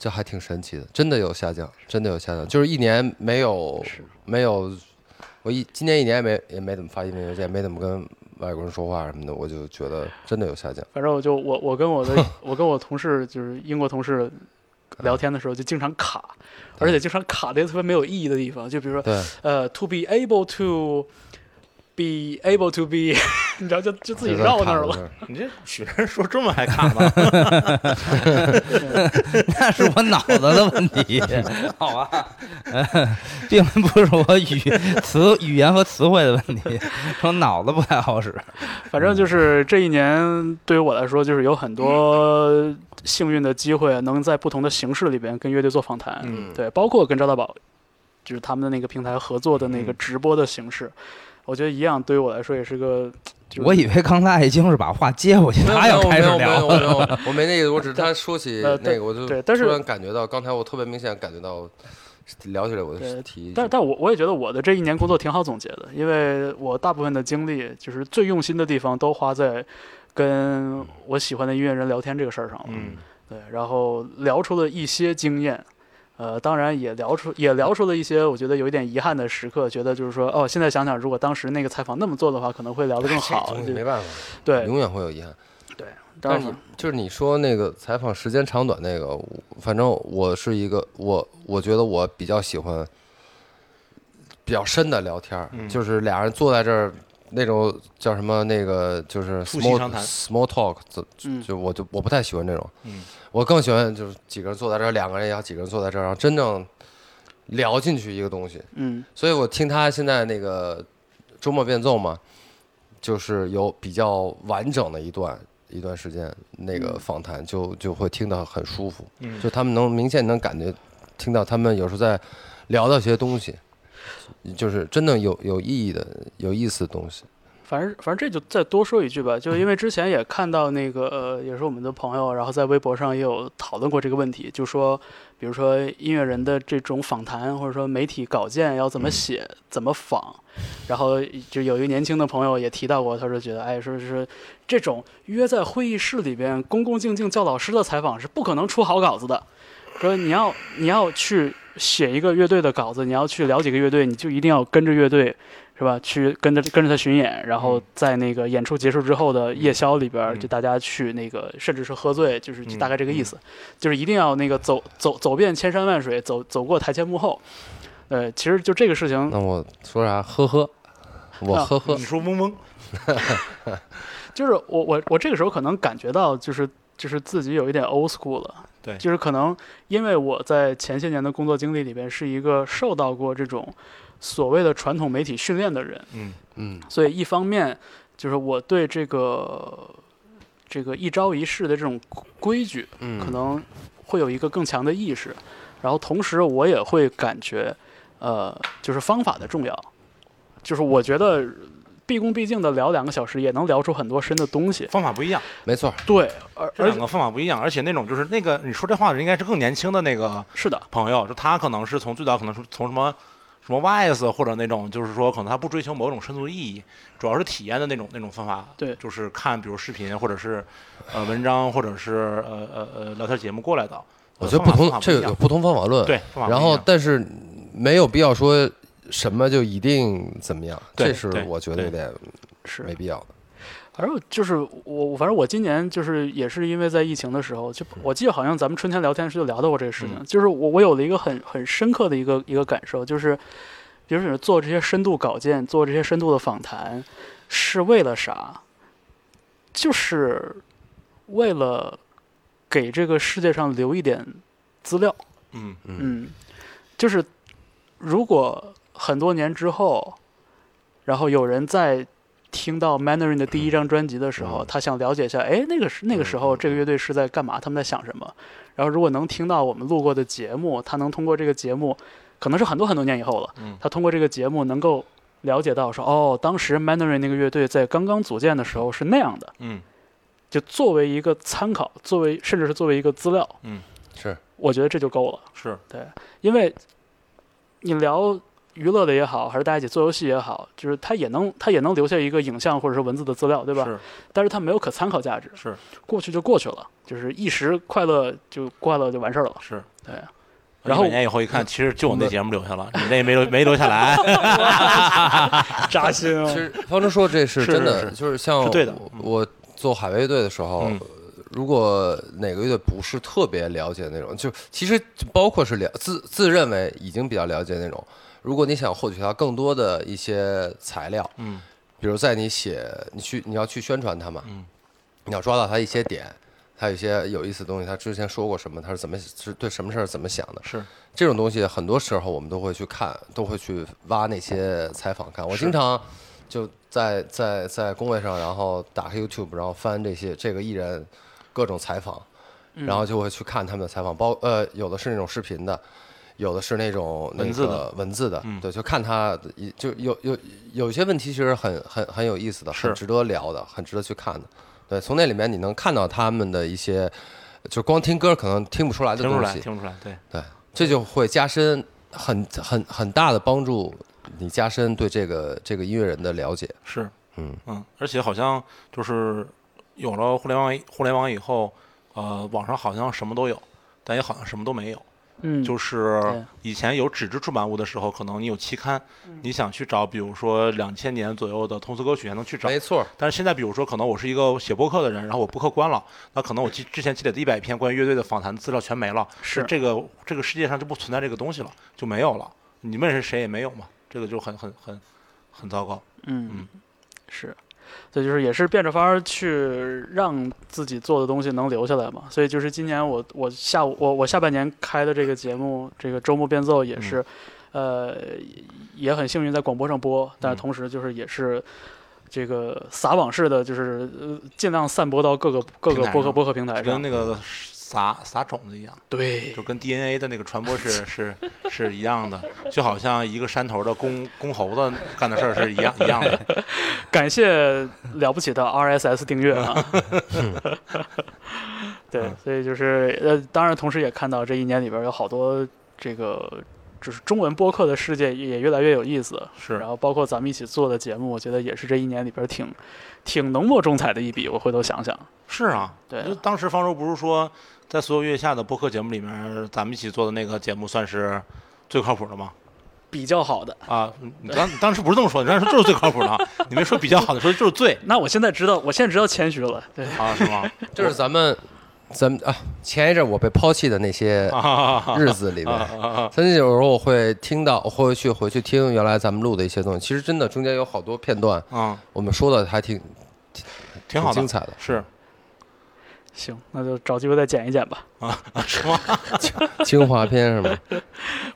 这还挺神奇的，真的有下降，真的有下降，就是一年没有没有，我一今年一年也没也没怎么发英文邮件，没怎么跟外国人说话什么的，我就觉得真的有下降。反正我就我我跟我的 我跟我同事就是英国同事聊天的时候就经常卡，而且经常卡的特别没有意义的地方，就比如说对，呃，to be able to be able to be，你知道就就自己绕那儿了。你这许人说中文还卡吗？那是我脑子的问题，好吧，并不是我语词语言和词汇的问题，是我脑子不太好使。反正就是这一年对于我来说，就是有很多幸运的机会，能在不同的形式里边跟乐队做访谈。嗯对，包括跟赵大宝，就是他们的那个平台合作的那个嗯直播的形式，我觉得一样，对于我来说也是个。就是我以为刚才已经是把话接过去，他要开始聊没有没有，我没那意思，我只是他说起呃那个，我就对但是突然感觉到，刚才我特别明显感觉到聊起来我就对提，但但我我也觉得我的这一年工作挺好总结的，因为我大部分的精力就是最用心的地方都花在跟我喜欢的音乐人聊天这个事儿上了。嗯，对，然后聊出了一些经验，呃，当然也聊出也聊出了一些我觉得有一点遗憾的时刻，觉得就是说，哦，现在想想，如果当时那个采访那么做的话，可能会聊得更好没办法，对，永远会有遗憾。当然但是就是你说那个采访时间长短那个，反正我是一个我我觉得我比较喜欢比较深的聊天，嗯就是俩人坐在这儿那种叫什么那个就是 small small talk，就我就我不太喜欢这种，嗯。我更喜欢就是几个人坐在这儿，两个人也好，几个人坐在这儿，然后真正聊进去一个东西。嗯。所以我听他现在那个周末变奏嘛，就是有比较完整的一段一段时间那个访谈就，就会听得很舒服。嗯。就他们能明显能感觉听到他们有时候在聊到一些东西，就是真的有有意义的、有意思的东西。反正反正这就再多说一句吧，就因为之前也看到那个呃，也是我们的朋友，然后在微博上也有讨论过这个问题，就说，比如说音乐人的这种访谈或者说媒体稿件要怎么写、怎么仿，然后就有一个年轻的朋友也提到过，他说觉得，哎，说是这种约在会议室里边恭恭敬敬叫老师的采访是不可能出好稿子的，说你要你要去写一个乐队的稿子，你要去了解个乐队，你就一定要跟着乐队。是吧？去跟着跟着他巡演，然后在那个演出结束之后的夜宵里边，嗯就大家去那个，甚至是喝醉，就是大概这个意思，就是一定要那个走走走遍千山万水，走走过台前幕后。呃，其实就这个事情，那我说啥？呵呵，我啊呵呵你，说嗡嗡，就是我我我这个时候可能感觉到，就是就是自己有一点 old school 了。对。就是可能因为我在前些年的工作经历里边是一个受到过这种所谓的传统媒体训练的人，嗯。嗯。所以一方面就是我对这个这个一招一式的这种规矩，嗯，可能会有一个更强的意识，然后同时我也会感觉，呃，就是方法的重要，就是我觉得毕恭毕敬的聊两个小时，也能聊出很多深的东西。方法不一样，没错，对，而这两个方法不一样，而且那种就是那个你说这话的人应该是更年轻的那个是的，朋友，就他可能是从最早可能是从什么什么 YS 或者那种，就是说可能他不追求某种深度意义，主要是体验的那种那种方法。对就是看比如视频或者是呃文章或者是呃呃呃聊天节目过来的。我觉得不同这个有不同方法论，对，然后但是没有必要说什么就一定怎么样，这是我觉得有点是没必要的。反正就是我，反正我今年就是也是因为在疫情的时候，就我记得好像咱们春天聊天时就聊到过这个事情，嗯就是我我有了一个很很深刻的一个一个感受，就是比如说做这些深度稿件，做这些深度的访谈，是为了啥？就是为了给这个世界上留一点资料。嗯嗯，就是如果很多年之后，然后有人在听到 Mandarin 的第一张专辑的时候，嗯他想了解一下，哎，那个是那个时候这个乐队是在干嘛？他们在想什么？然后如果能听到我们录过的节目，他能通过这个节目，可能是很多很多年以后了，嗯他通过这个节目能够了解到说，哦，当时 Mandarin 那个乐队在刚刚组建的时候是那样的，嗯就作为一个参考，作为甚至是作为一个资料，嗯是，我觉得这就够了。是对因为你聊娱乐的也好，还是大家一起做游戏也好，就是它也能它也能留下一个影像或者是文字的资料，对吧？是。但是它没有可参考价值，是。过去就过去了，就是一时快乐就快乐就完事儿了。是。对，然后五年以后一看，其实就我那节目留下了，你那没留没留下来，扎心其实方舟说这是是真的，是就是像对的。我我做海外乐队的时候嗯，如果哪个乐队不是特别了解那种，就其实包括是了自自认为已经比较了解那种，如果你想获取到更多的一些材料，嗯。比如在你写你去你要去宣传它嘛，嗯。你要抓到它一些点，它有一些有意思的东西，他之前说过什么，他是怎么是对什么事儿怎么想的，是。这种东西很多时候我们都会去看，都会去挖那些采访看。我经常就在在在工位上，然后打开 YouTube，然后翻这些这个艺人各种采访，嗯。然后就会去看他们的采访，包呃有的是那种视频的。有的是那种文字的文字的，嗯对，就看他就有有有些问题其实很很很有意思的，很是值得聊的，很值得去看的。对，从那里面你能看到他们的一些，就光听歌可能听不出来的听不出来，东西，听不出来，对，对，这就会加深很很很大的帮助你加深对这个这个音乐人的了解。是，嗯嗯，而且好像就是有了互联网，互联网以后，呃，网上好像什么都有，但也好像什么都没有。嗯，就是以前有纸质出版物的时候，可能你有期刊，你想去找，比如说两千年左右的通俗歌曲，还能去找。没错，但是现在，比如说，可能我是一个写播客的人，然后我播客关了，那可能我之之前积累的一百篇关于乐队的访谈资料全没了，是这个这个世界上就不存在这个东西了，就没有了。你问是谁也没有嘛，这个就很很很很糟糕。嗯嗯，是，所以就是也是变着法儿去让自己做的东西能留下来嘛。所以就是今年我我下午我我下半年开的这个节目，这个周末变奏也是，呃，也很幸运在广播上播，但同时就是也是。这个撒网式的，就是呃，尽量散播到各个各个播客播客平台上。跟那个撒撒种子一样，对就，跟 DNA 的那个传播是是是一样的，就好像一个山头的公公猴子干的事儿是一样一样的。感谢了不起的 RSS 订阅啊！对，所以就是呃，当然同时也看到这一年里边有好多这个就是中文播客的世界也越来越有意思，是然后包括咱们一起做的节目，我觉得也是这一年里边挺挺浓墨重彩的一笔。我回头想想，是啊，对就当时方舟不是说，在所有月下的播客节目里面，咱们一起做的那个节目算是最靠谱的吗？比较好的。啊，你当当时不是这么说，你当时说就是最靠谱的啊，你没说比较好的，说就是最那我现在知道，我现在知道谦虚了。对，啊，是吗？就是咱们咱们啊前一阵我被抛弃的那些啊 日子里面。曾经有时候我会听到，我会去回去听原来咱们录的一些东西。其实真的中间有好多片段，啊，我们说的还挺挺好的精，彩的。是行，那就找机会再剪一剪吧。啊，是吗？精华片是吗？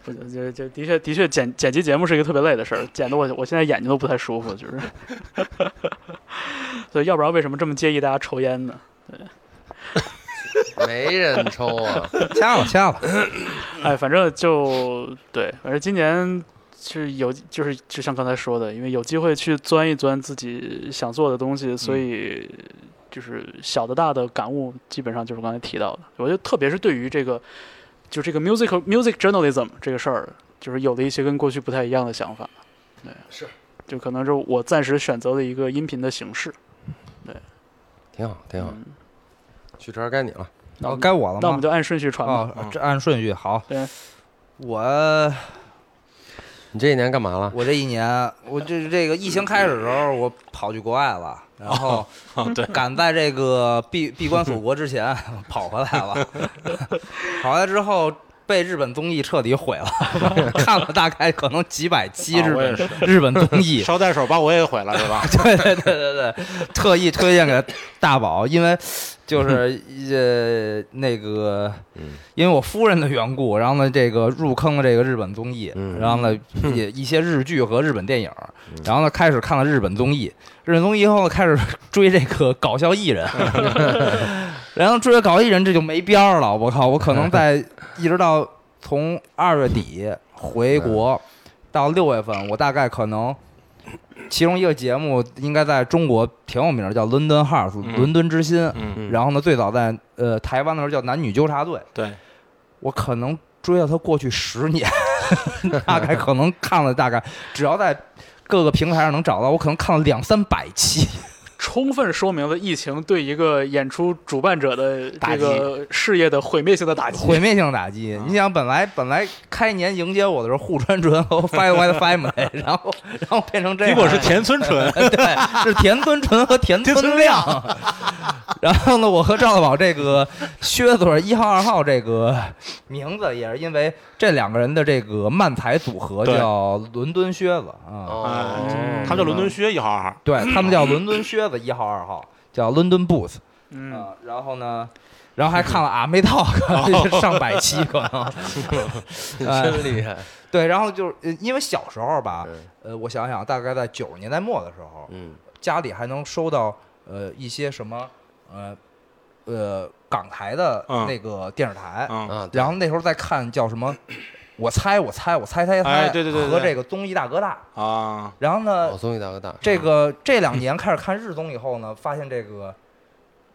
不，就就的确的确剪剪辑节目是一个特别累的事儿，剪的我我现在眼睛都不太舒服，就是。所以要不然为什么这么介意大家抽烟呢？没人抽啊！掐了掐了，哎，反正就对，反正今年是有，就是就像刚才说的，因为有机会去钻一钻自己想做的东西，所以就是小的大的感悟，基本上就是刚才提到的。我觉得特别是对于这个，就这个 music music journalism 这个事儿，就是有了一些跟过去不太一样的想法。对，是，就可能是我暂时选择了一个音频的形式。对挺好，挺好。嗯，许晨该你了。那我们哦，该我了吗？那我们就按顺序传吧。哦，这按顺序好。对，我你这一年干嘛了？我这一年，我这这个疫情开始的时候，我跑去国外了，然后啊，对，赶在这个闭闭关锁国之前跑回来了。跑回来之后被日本综艺彻底毁了，看了大概可能几百期日本日本综艺。捎带手把我也毁了，是吧？对对对对对，特意推荐给大宝，因为就是呃那个嗯，因为我夫人的缘故，然后呢这个入坑了这个日本综艺，嗯然后呢也一些日剧和日本电影，然后呢开始看了日本综艺，日本综艺以后呢开始追这个搞笑艺人，然后追搞笑艺人这就没边儿了，我靠，我可能在 一直到从二月底回国到六月份，我大概可能。其中一个节目应该在中国挺有名的，叫《伦敦 Hearts》嗯伦敦之心。嗯，嗯然后呢，最早在呃台湾的时候叫男女纠察队。对，我可能追了他过去十年，大概可能看了大概，只要在各个平台上能找到，我可能看了两三百期。充分说明了疫情对一个演出主办者的这个事业的毁灭性的打击。毁灭性打击。你想，本来本来开年迎接我的时候户川纯和 Five White Family，然后然后变成这样，结果是田村纯，对，是田村纯和田村村亮。然后呢，我和赵大宝这个靴子一号、二号这个名字，也是因为这两个人的这个漫才组合叫伦敦靴子啊。他们叫伦敦靴一号二号，对他们叫伦敦靴子一号、二号，叫 London Boots 嗯，啊。然后呢，然后还看了阿妹 Talk 上百期可能。哎 真厉害。对，然后就是呃因为小时候吧，嗯呃，我想想，大概在九十年代末的时候，嗯家里还能收到呃一些什么呃呃港台的嗯那个电视台，嗯，啊，然后那时候在看叫什么，我猜我猜我猜猜猜，哎对对对对。和这个综艺大哥大，啊，然后呢哦，，综艺大哥大，这个这两年开始看日综以后呢，发现这个。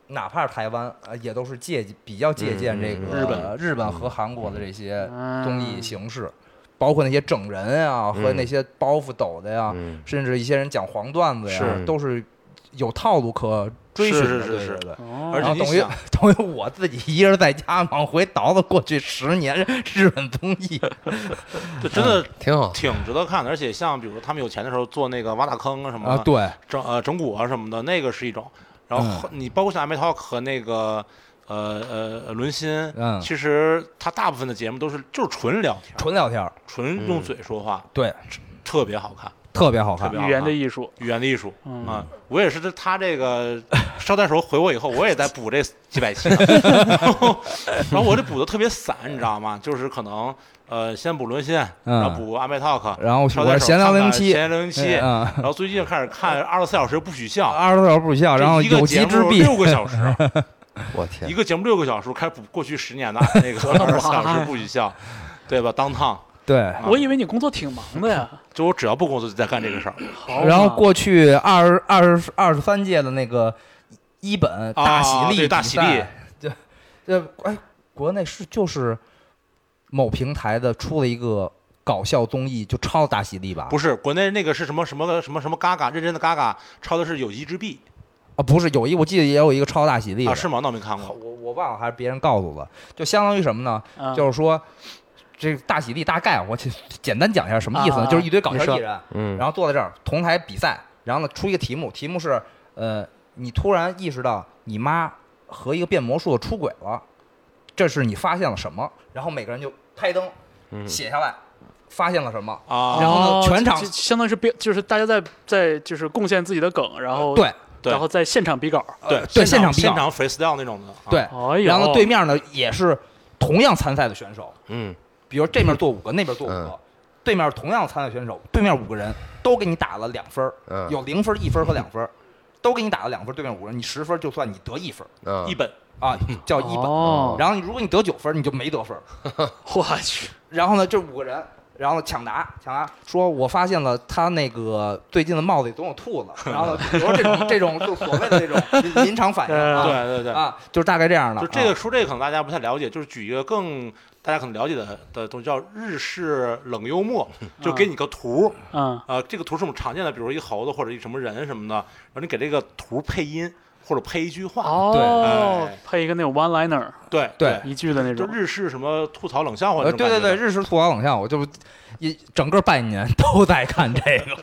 哪怕是台湾，呃，也都是借比较借鉴这个嗯。日本日本和韩国的这些综艺嗯形式，包括那些整人啊和嗯。那些包袱抖的呀，嗯。甚至一些人讲黄段子呀，是。都是有套路可追寻的。是是是。是对对对。哦。而且等于，等于我自己一人在家往回倒腾过去十年日本综艺，这真的挺好。挺值得看的。而且像比如他们有钱的时候做那个挖大坑啊什么对，整呃整蛊啊什么的，那个是一种。然嗯。后后你包括像 m e Talk 和那个呃呃伦心，嗯。其实他大部分的节目都是就是纯聊天，纯聊天，纯用嘴说话，对，特别好看，特别好看。特别。好语言的艺术，语言的艺术。嗯。啊！我也是这他这个 捎带手回我以后，我也在补这几百期，然 后然后我这补的特别散，你知道吗？就是可能呃先补沦陷，嗯。然后补阿麦 talk，然后捎带手我闲聊零七，闲聊零七，嗯，然后最近开始看二十四小时不许笑，二十四小时不许笑，然后一个有节目六个小时，我天。一，个节目六个小时，开始补过去十年的那个二十四小时不许笑，对吧？当趟，对。我以为你工作挺忙的呀。就我只要不工作就在干这个事儿好，然后过去二十二十二十三届的那个一本大喜力啊大喜力对，这这哎，国内是就是某平台的出了一个搞笑综艺，就抄大喜力吧？不是国内那个是什么什么什么什么嘎嘎，认真的嘎嘎，抄的是有机之壁啊，不是有一我记得也有一个抄大喜力啊？是吗？那我没看过。我我忘了还是别人告诉我的，就相当于什么呢？嗯就是说。这大喜力大概我简简单讲一下什么意思呢？就是一堆搞笑艺人，嗯，然后坐在这儿同台比赛，然后呢出一个题目，题目是呃，你突然意识到你妈和一个变魔术的出轨了，这是你发现了什么？然后每个人就开灯嗯写下来，发现了什么？啊，然后呢全场相当于是编，就是大家在在就是贡献自己的梗，然后对然后在现场比稿。对对现场现场 freestyle 那种的，对，然后对面呢也是同样参赛的选手，嗯比如这面坐五个，那边坐五个嗯，对面同样参赛选手，对面五个人都给你打了两分有零分、一分和两分，都给你打了两分，对面五个人你十分就算你得一分嗯。一本。啊，叫一本。哦，然后如果你得九分，你就没得分。我去，然后呢，这五个人，然后抢答，抢答。说，我发现了他那个最近的帽子里总有兔子。然后呢，比如说这种 这种就所谓的这种临 临场反应啊，对对对，啊，就是大概这样的。就这个啊。说这个可能大家不太了解，就是举一个更大家可能了解的的东西，叫日式冷幽默，就给你个图，嗯，啊，这个图是我们常见的，比如一猴子或者一什么人什么的，然后你给这个图配音或者配一句话，哦哎，配一个那种 one liner 对。对。一句的那就种，日式什么吐槽冷笑话对对对，日式吐槽冷笑话，我就一整个半年都在看这个。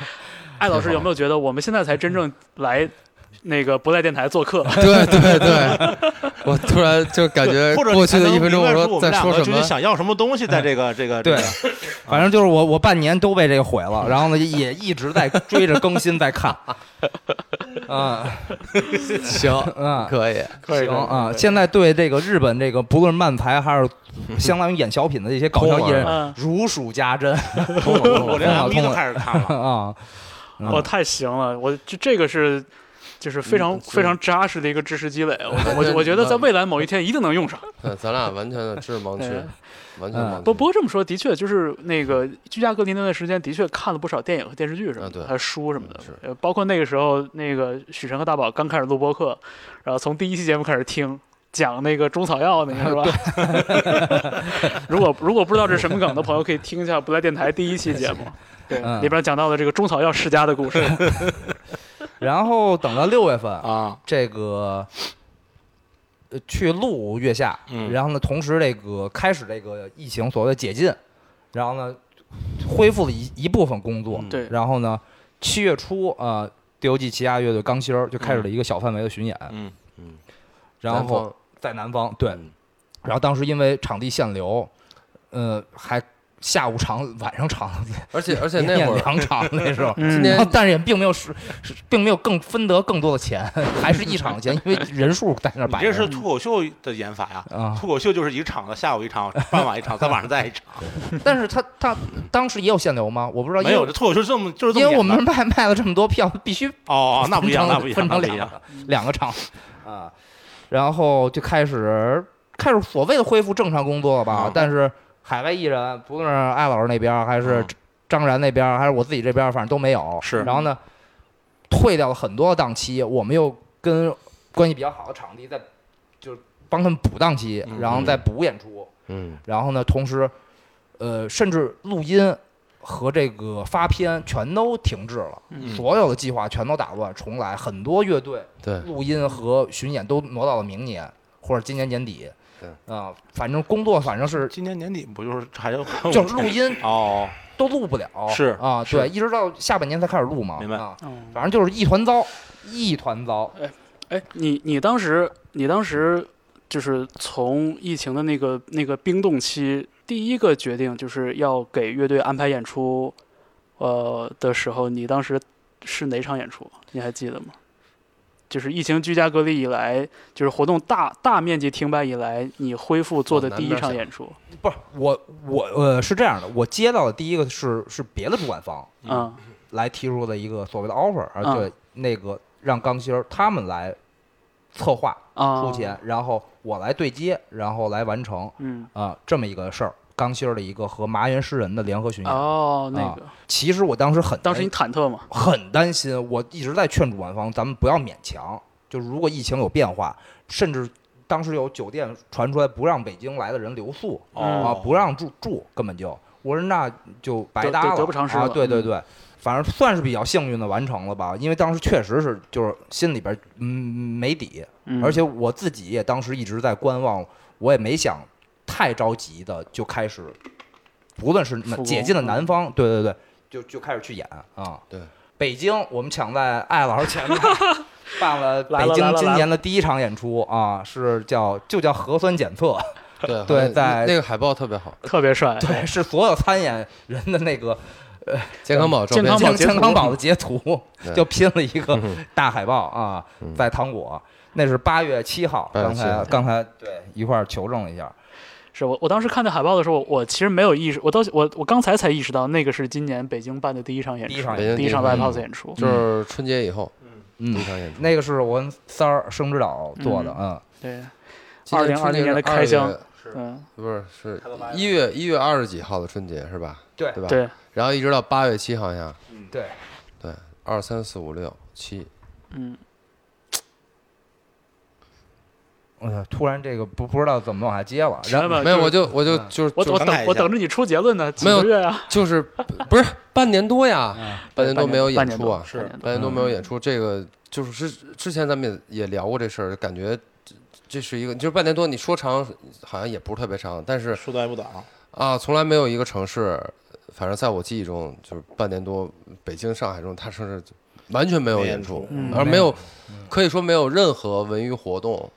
艾老师有没有觉得我们现在才真正来那个不在电台做客？对对对，我突然就感觉过去的一分钟，我说在说什么？个究竟想要什么东西，在这个这个这对个，反正就是我我半年都被这个毁了，然后呢也一直在追着更新在看。啊行，啊，可以，可以行啊，现在对这个日本这个不论漫才还是 相当于演小品的这些搞笑艺人嗯，如数家珍我连通了 MV 都开始看了。啊。嗯我太行了，我这这个是。就是非常嗯非常扎实的一个知识积累，我我我觉得在未来某一天一定能用上。对，咱俩完全的知识盲区，完全盲区。不不过这么说，的确就是那个居家隔离那段时间，的确看了不少电影和电视剧什么的，还有书什么的是。呃，包括那个时候，那个许晨和大宝刚开始录播客，然后从第一期节目开始听。讲那个中草药那个是吧？如果如果不知道这是什么梗的朋友，可以听一下不来电台第一期节目，对，嗯里边讲到的这个中草药世家的故事。然后等到六月份，啊，这个呃去录月下，嗯然后呢，同时这个开始这个疫情所谓的解禁，然后呢，恢复了一一部分工作，嗯对然后呢，七月初啊，呃第游记旗下乐队钢芯儿就开始了一个小范围的巡演，嗯嗯。然后在南方，对，嗯。然后当时因为场地限流，呃，还下午场、晚上场，而且而且那会儿，两场那时候。嗯然后，但是也并没有是，是并没有更分得更多的钱，还是一场的钱，因为人数在那摆着。这是脱口秀的演法呀。啊，脱口秀就是一场的，下午一场，傍晚一场，在晚上再一场。但是他他当时也有限流吗？我不知道，没有，因为这脱口秀这么就是这因为我们卖卖了这么多票，必须哦哦，那不一样，那不一样，分成。两个两个场啊，然后就开始开始所谓的恢复正常工作吧嗯？但是海外艺人，不论是艾老师那边儿还是嗯张然那边儿，还是我自己这边儿，反正都没有。是然后呢，退掉了很多档期，我们又跟关系比较好的场地在就是帮他们补档期，嗯然后再补演出。嗯然后呢，同时，呃，甚至录音和这个发片全都停滞了，嗯所有的计划全都打乱重来，很多乐队对，录音和巡演都挪到了明年或者今年年底。对啊，反正工作反正是今年年底不就是还有就是录音哦，都录不了，是啊，对，一直到下半年才开始录嘛，明白啊，嗯，反正就是一团糟，一团糟。哎哎，你你当时你当时就是从疫情的那个那个冰冻期，第一个决定就是要给乐队安排演出，呃的时候，你当时是哪场演出？你还记得吗？就是疫情居家隔离以来，就是活动大大面积停摆以来，你恢复做的第一场演出。不是我我呃是这样的，我接到的第一个是是别的主管方嗯来提出的一个所谓的 offer，而嗯对那个让钢芯儿他们来策划啊，出钱，然后我来对接，然后来完成嗯，啊、这么一个事儿。钢芯儿的一个和麻原诗人的联合巡演，哦，那啊个，其实我当时很当时你忐忑吗？很担心，我一直在劝主办方，咱们不要勉强。就是如果疫情有变化，甚至当时有酒店传出来不让北京来的人留宿，哦啊，不让住住，根本就，我说那就白搭了，得不偿失啊！对对对，反正算是比较幸运的完成了吧，因为当时确实是就是心里边嗯没底，嗯，而且我自己也当时一直在观望，我也没想太着急的就开始，不论是解禁了嗯南方，对对对，就就开始去演啊。对，北京我们抢在艾老师前面 办了北京今年的第一场演出啊，是叫就叫核酸检测，对对在那个海报特别好，特别帅。对，是所有参演人的那个呃健康宝照片健康宝健健康宝的截图，就拼了一个嗯大海报啊嗯，在糖果，那是八月七号，刚才刚才对一块儿求证了一下，是我我当时看那海报的时候，我其实没有意识，我到我我刚才才意识到那个是今年北京办的第一场演出，第一场 live house 演出。就是春节以后嗯第一，场演出。那个是我跟三儿生指导做的，嗯，对，今年2020春节年的开箱月嗯，不是是一月一月二十几号的春节是吧？对对吧？。对，然后一直到八月七好像对，对，二三四五六七，嗯，我突然这个不不知道怎么往下接了，然后没有我就我就嗯就是我我等我等着你出结论呢，几没有个月呀？就是不是半年多呀，嗯半年多没有演出啊，是半年多没有演出，这个就是之之前咱们也也聊过这事儿，感觉这这是一个就是半年多，你说长好像也不是特别长，但是说短也不短，啊，从来没有一个城市，反正在我记忆中就是半年多，北京、上海中，它甚至完全没有演演出而没有可以说没有任何文娱活动。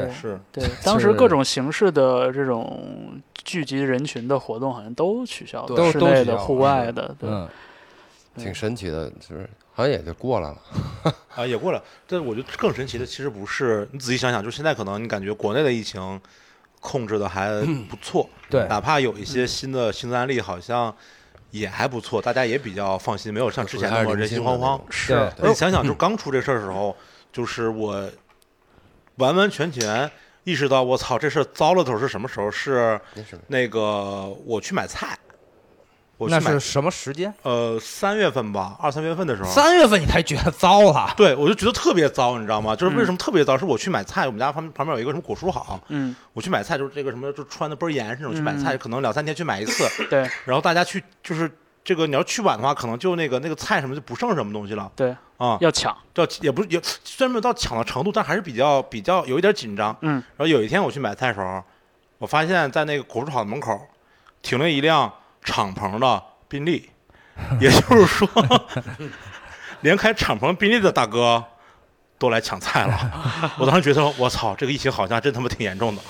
对是对，当时各种形式的这种聚集人群的活动好像都取消了，都室内的、户外的，对，嗯，挺神奇的，就是好像也就过来了。啊，也过了。但我觉得更神奇的其实不是，你仔细想想，就现在可能你感觉国内的疫情控制的还不错，对，哪怕有一些新的新增案例，好像也还不错，大家也比较放心，没有像之前那么人心惶惶。是你想想，就刚出这事儿的时候，就是我完完全全意识到，我操，这事糟了头是什么时候？是那个我去买菜，我去买那是什么时间？呃三月份吧，二三月份的时候。三月份你才觉得糟了，对，我就觉得特别糟，你知道吗？就是为嗯什么特别糟？是我去买菜，我们家旁旁边有一个什么果蔬行，嗯，我去买菜就是这个什么，就穿的倍儿严实那种去买菜，嗯可能两三天去买一次，对然后大家去就是这个你要去晚的话，可能就那个那个菜什么就不剩什么东西了对，啊，要抢，到也不是也虽然没有到抢的程度，但还是比较比较有一点紧张。嗯，然后有一天我去买菜的时候，我发现在那个果蔬厂门口停了一辆敞篷的宾利，也就是说，连开敞篷宾利的大哥都来抢菜了。我当时觉得，我操，这个疫情好像真他妈挺严重的。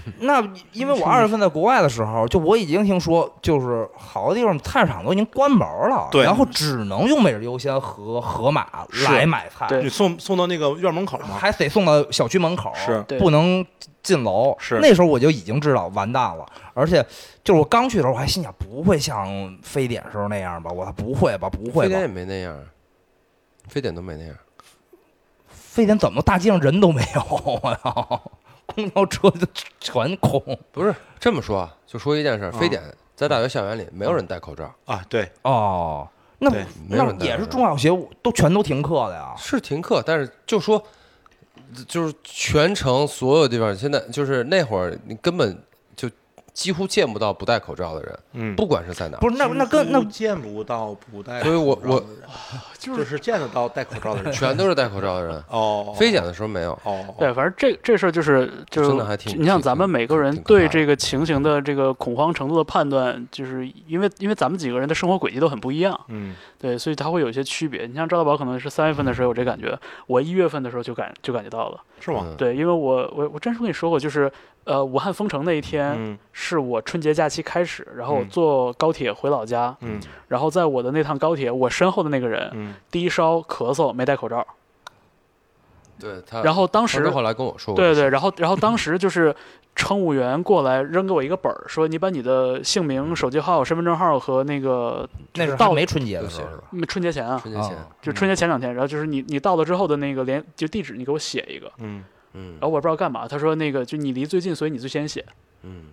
那因为我二月份在国外的时候，就我已经听说，就是好多地方菜市场都已经关门了，对然后只能用每日优鲜和盒马来买菜，对你送送到那个院门口吗？还得送到小区门口，是不能进楼。是那时候我就已经知道完蛋了，而且就是我刚去的时候，我还心想不会像非典时候那样吧？我操，不会吧？不会吧非典也？没那样，非典都没那样。非典怎么大街上人都没有？我操，公交车就全空。不是这么说啊，就说一件事非典在大学校园里没有人戴口罩，啊，对，哦，那那也是中小学都全都停课的呀。是停课，但是就说就是全城所有地方，现在就是那会儿你根本就几乎见不到不戴口罩的人，嗯，不管是在哪。不是那那更那见不到不戴口罩的人，所以我我就是见得到戴口罩的人，全都是戴口罩的人，哦，非检的时候没有。哦，对，反正这这事儿就是就是，真的还挺你像咱们每个人对这个情形的。这个恐慌程度的判断，就是因为因为咱们几个人的生活轨迹都很不一样，嗯。对，所以它会有一些区别。你像赵大宝可能是三月份的时候有这感觉，我一月份的时候就感就感觉到了。是吗？嗯。对，因为我我我真是跟你说过，就是呃，武汉封城那一天嗯是我春节假期开始，然后坐高铁回老家，嗯然后在我的那趟高铁，我身后的那个人嗯低烧咳嗽没戴口罩，对他，然后当时他后来跟我说，对对，然后然后当 时就是乘务员过来扔给我一个本儿，说你把你的姓名、手机号、身份证号和那个那是到没春节的时候是吧？嗯春节前啊，春节前，啊就春节前两天，然后就是你你到了之后的那个连就地址你给我写一个，嗯嗯然后我也不知道干嘛，他说那个就你离最近，所以你最先写。嗯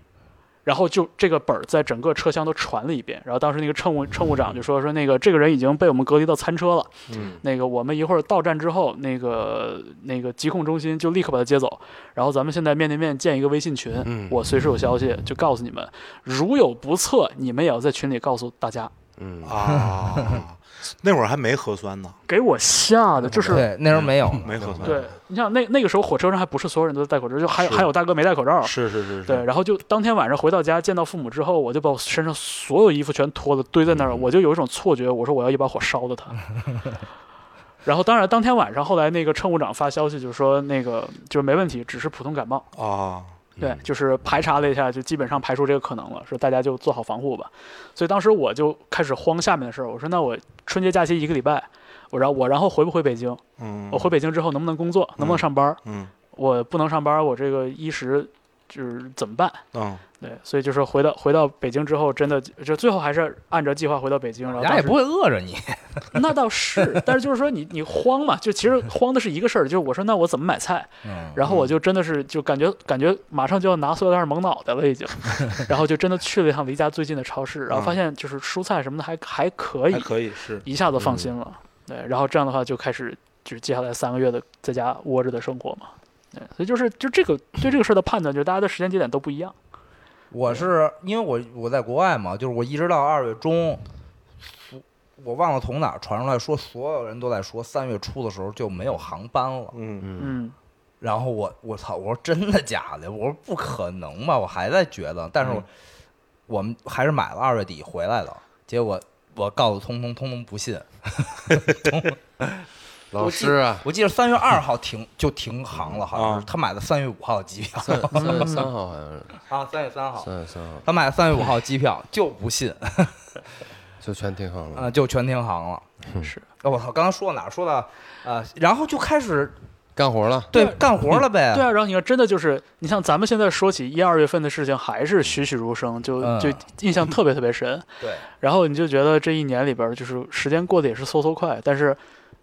然后就这个本儿在整个车厢都传了一遍，然后当时那个乘务乘务长就说说那个这个人已经被我们隔离到餐车了，嗯。那个我们一会儿到站之后，那个那个疾控中心就立刻把他接走，然后咱们现在面对面建一个微信群，嗯。我随时有消息就告诉你们，如有不测，你们也要在群里告诉大家。嗯。啊，那会儿还没核酸呢，给我吓的，就是对，那时候没有，没核酸，对你想那那个时候火车上还不是所有人都戴口罩，就还有还有大哥没戴口罩。是是是是，对，然后就当天晚上回到家见到父母之后，我就把我身上所有衣服全脱了堆在那儿，我就有一种错觉，我说我要一把火烧了他。然后当然当天晚上后来那个乘务长发消息就说那个就是没问题，只是普通感冒。啊，对，就是排查了一下，就基本上排除这个可能了，说大家就做好防护吧。所以当时我就开始慌下面的事儿，我说那我春节假期一个礼拜，我然后我然后回不回北京？嗯，我回北京之后能不能工作？能不能上班？嗯我不能上班，我这个衣食就是怎么办？嗯对，所以就是回到回到北京之后，真的就最后还是按照计划回到北京，然后也不会饿着你。那倒是，但是就是说你你慌嘛，就其实慌的是一个事儿，就是我说那我怎么买菜？嗯，然后我就真的是就感觉感觉马上就要拿塑料袋蒙脑袋了已经，然后就真的去了一趟离家最近的超市，然后发现就是蔬菜什么的还还可以，还可以是，一下子放心了。对，然后这样的话就开始就是接下来三个月的在家窝着的生活嘛。对，所以就是就这个对这个事儿的判断，就是大家的时间节点都不一样。我是因为我我在国外嘛，就是我一直到二月中，我忘了从哪儿传出来说，所有人都在说三月初的时候就没有航班了。嗯嗯嗯，然后我我操，我说真的假的？我说不可能吧，我还在觉得，但是我嗯我们还是买了二月底回来的，结果我告诉通通，通通不信。老师啊，我记得三月二号停就停航了，好像啊是他买的三月五号的机票三 三月三号好像是啊，三月三号，三月三号他买的三月五号机票就不信，就全停航了。啊，就全停航了。是哦我操，刚刚说到哪儿？说到呃，然后就开始干活了，对干活了呗。对啊，然后你看，真的就是你像咱们现在说起一二月份的事情，还是栩栩如生，就嗯就印象特别特别深。对然后你就觉得这一年里边，就是时间过得也是嗖嗖快，但是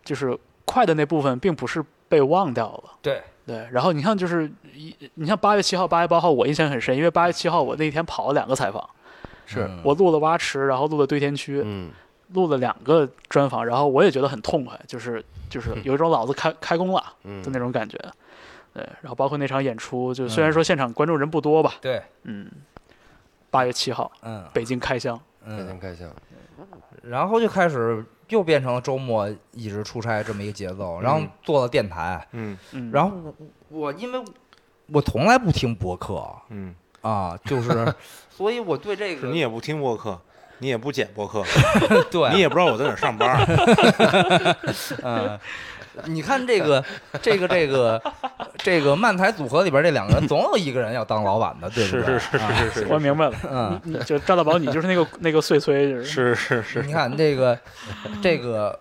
就是快的那部分并不是被忘掉了。对。对，然后你看，就是一，你像八月七号、八月八号，我印象很深，因为八月七号我那天跑了两个采访，是嗯我录了蛙池，然后录了堆填区，嗯。录了两个专访，然后我也觉得很痛快，就是就是有一种老子开开工了嗯。的那种感觉。对，然后包括那场演出，就虽然说现场观众人不多吧，对，嗯，八月七号嗯。北京开箱，开嗯，箱开箱，然后就开始又变成了周末一直出差这么一个节奏，然后嗯做了电台，嗯。嗯，然后我我因为我从来不听博客嗯，啊，就是，所以我对这个是你也不听博客，你也不剪博客，对。你也不知道我在哪上班，嗯，你看这个 这个这个这个漫才组合里边这两个人，总有一个人要当老板的，对不对？是是是啊是是。我明白了，嗯，你就赵大宝，你就是那个那个碎催，就是。是是是，你看这个这个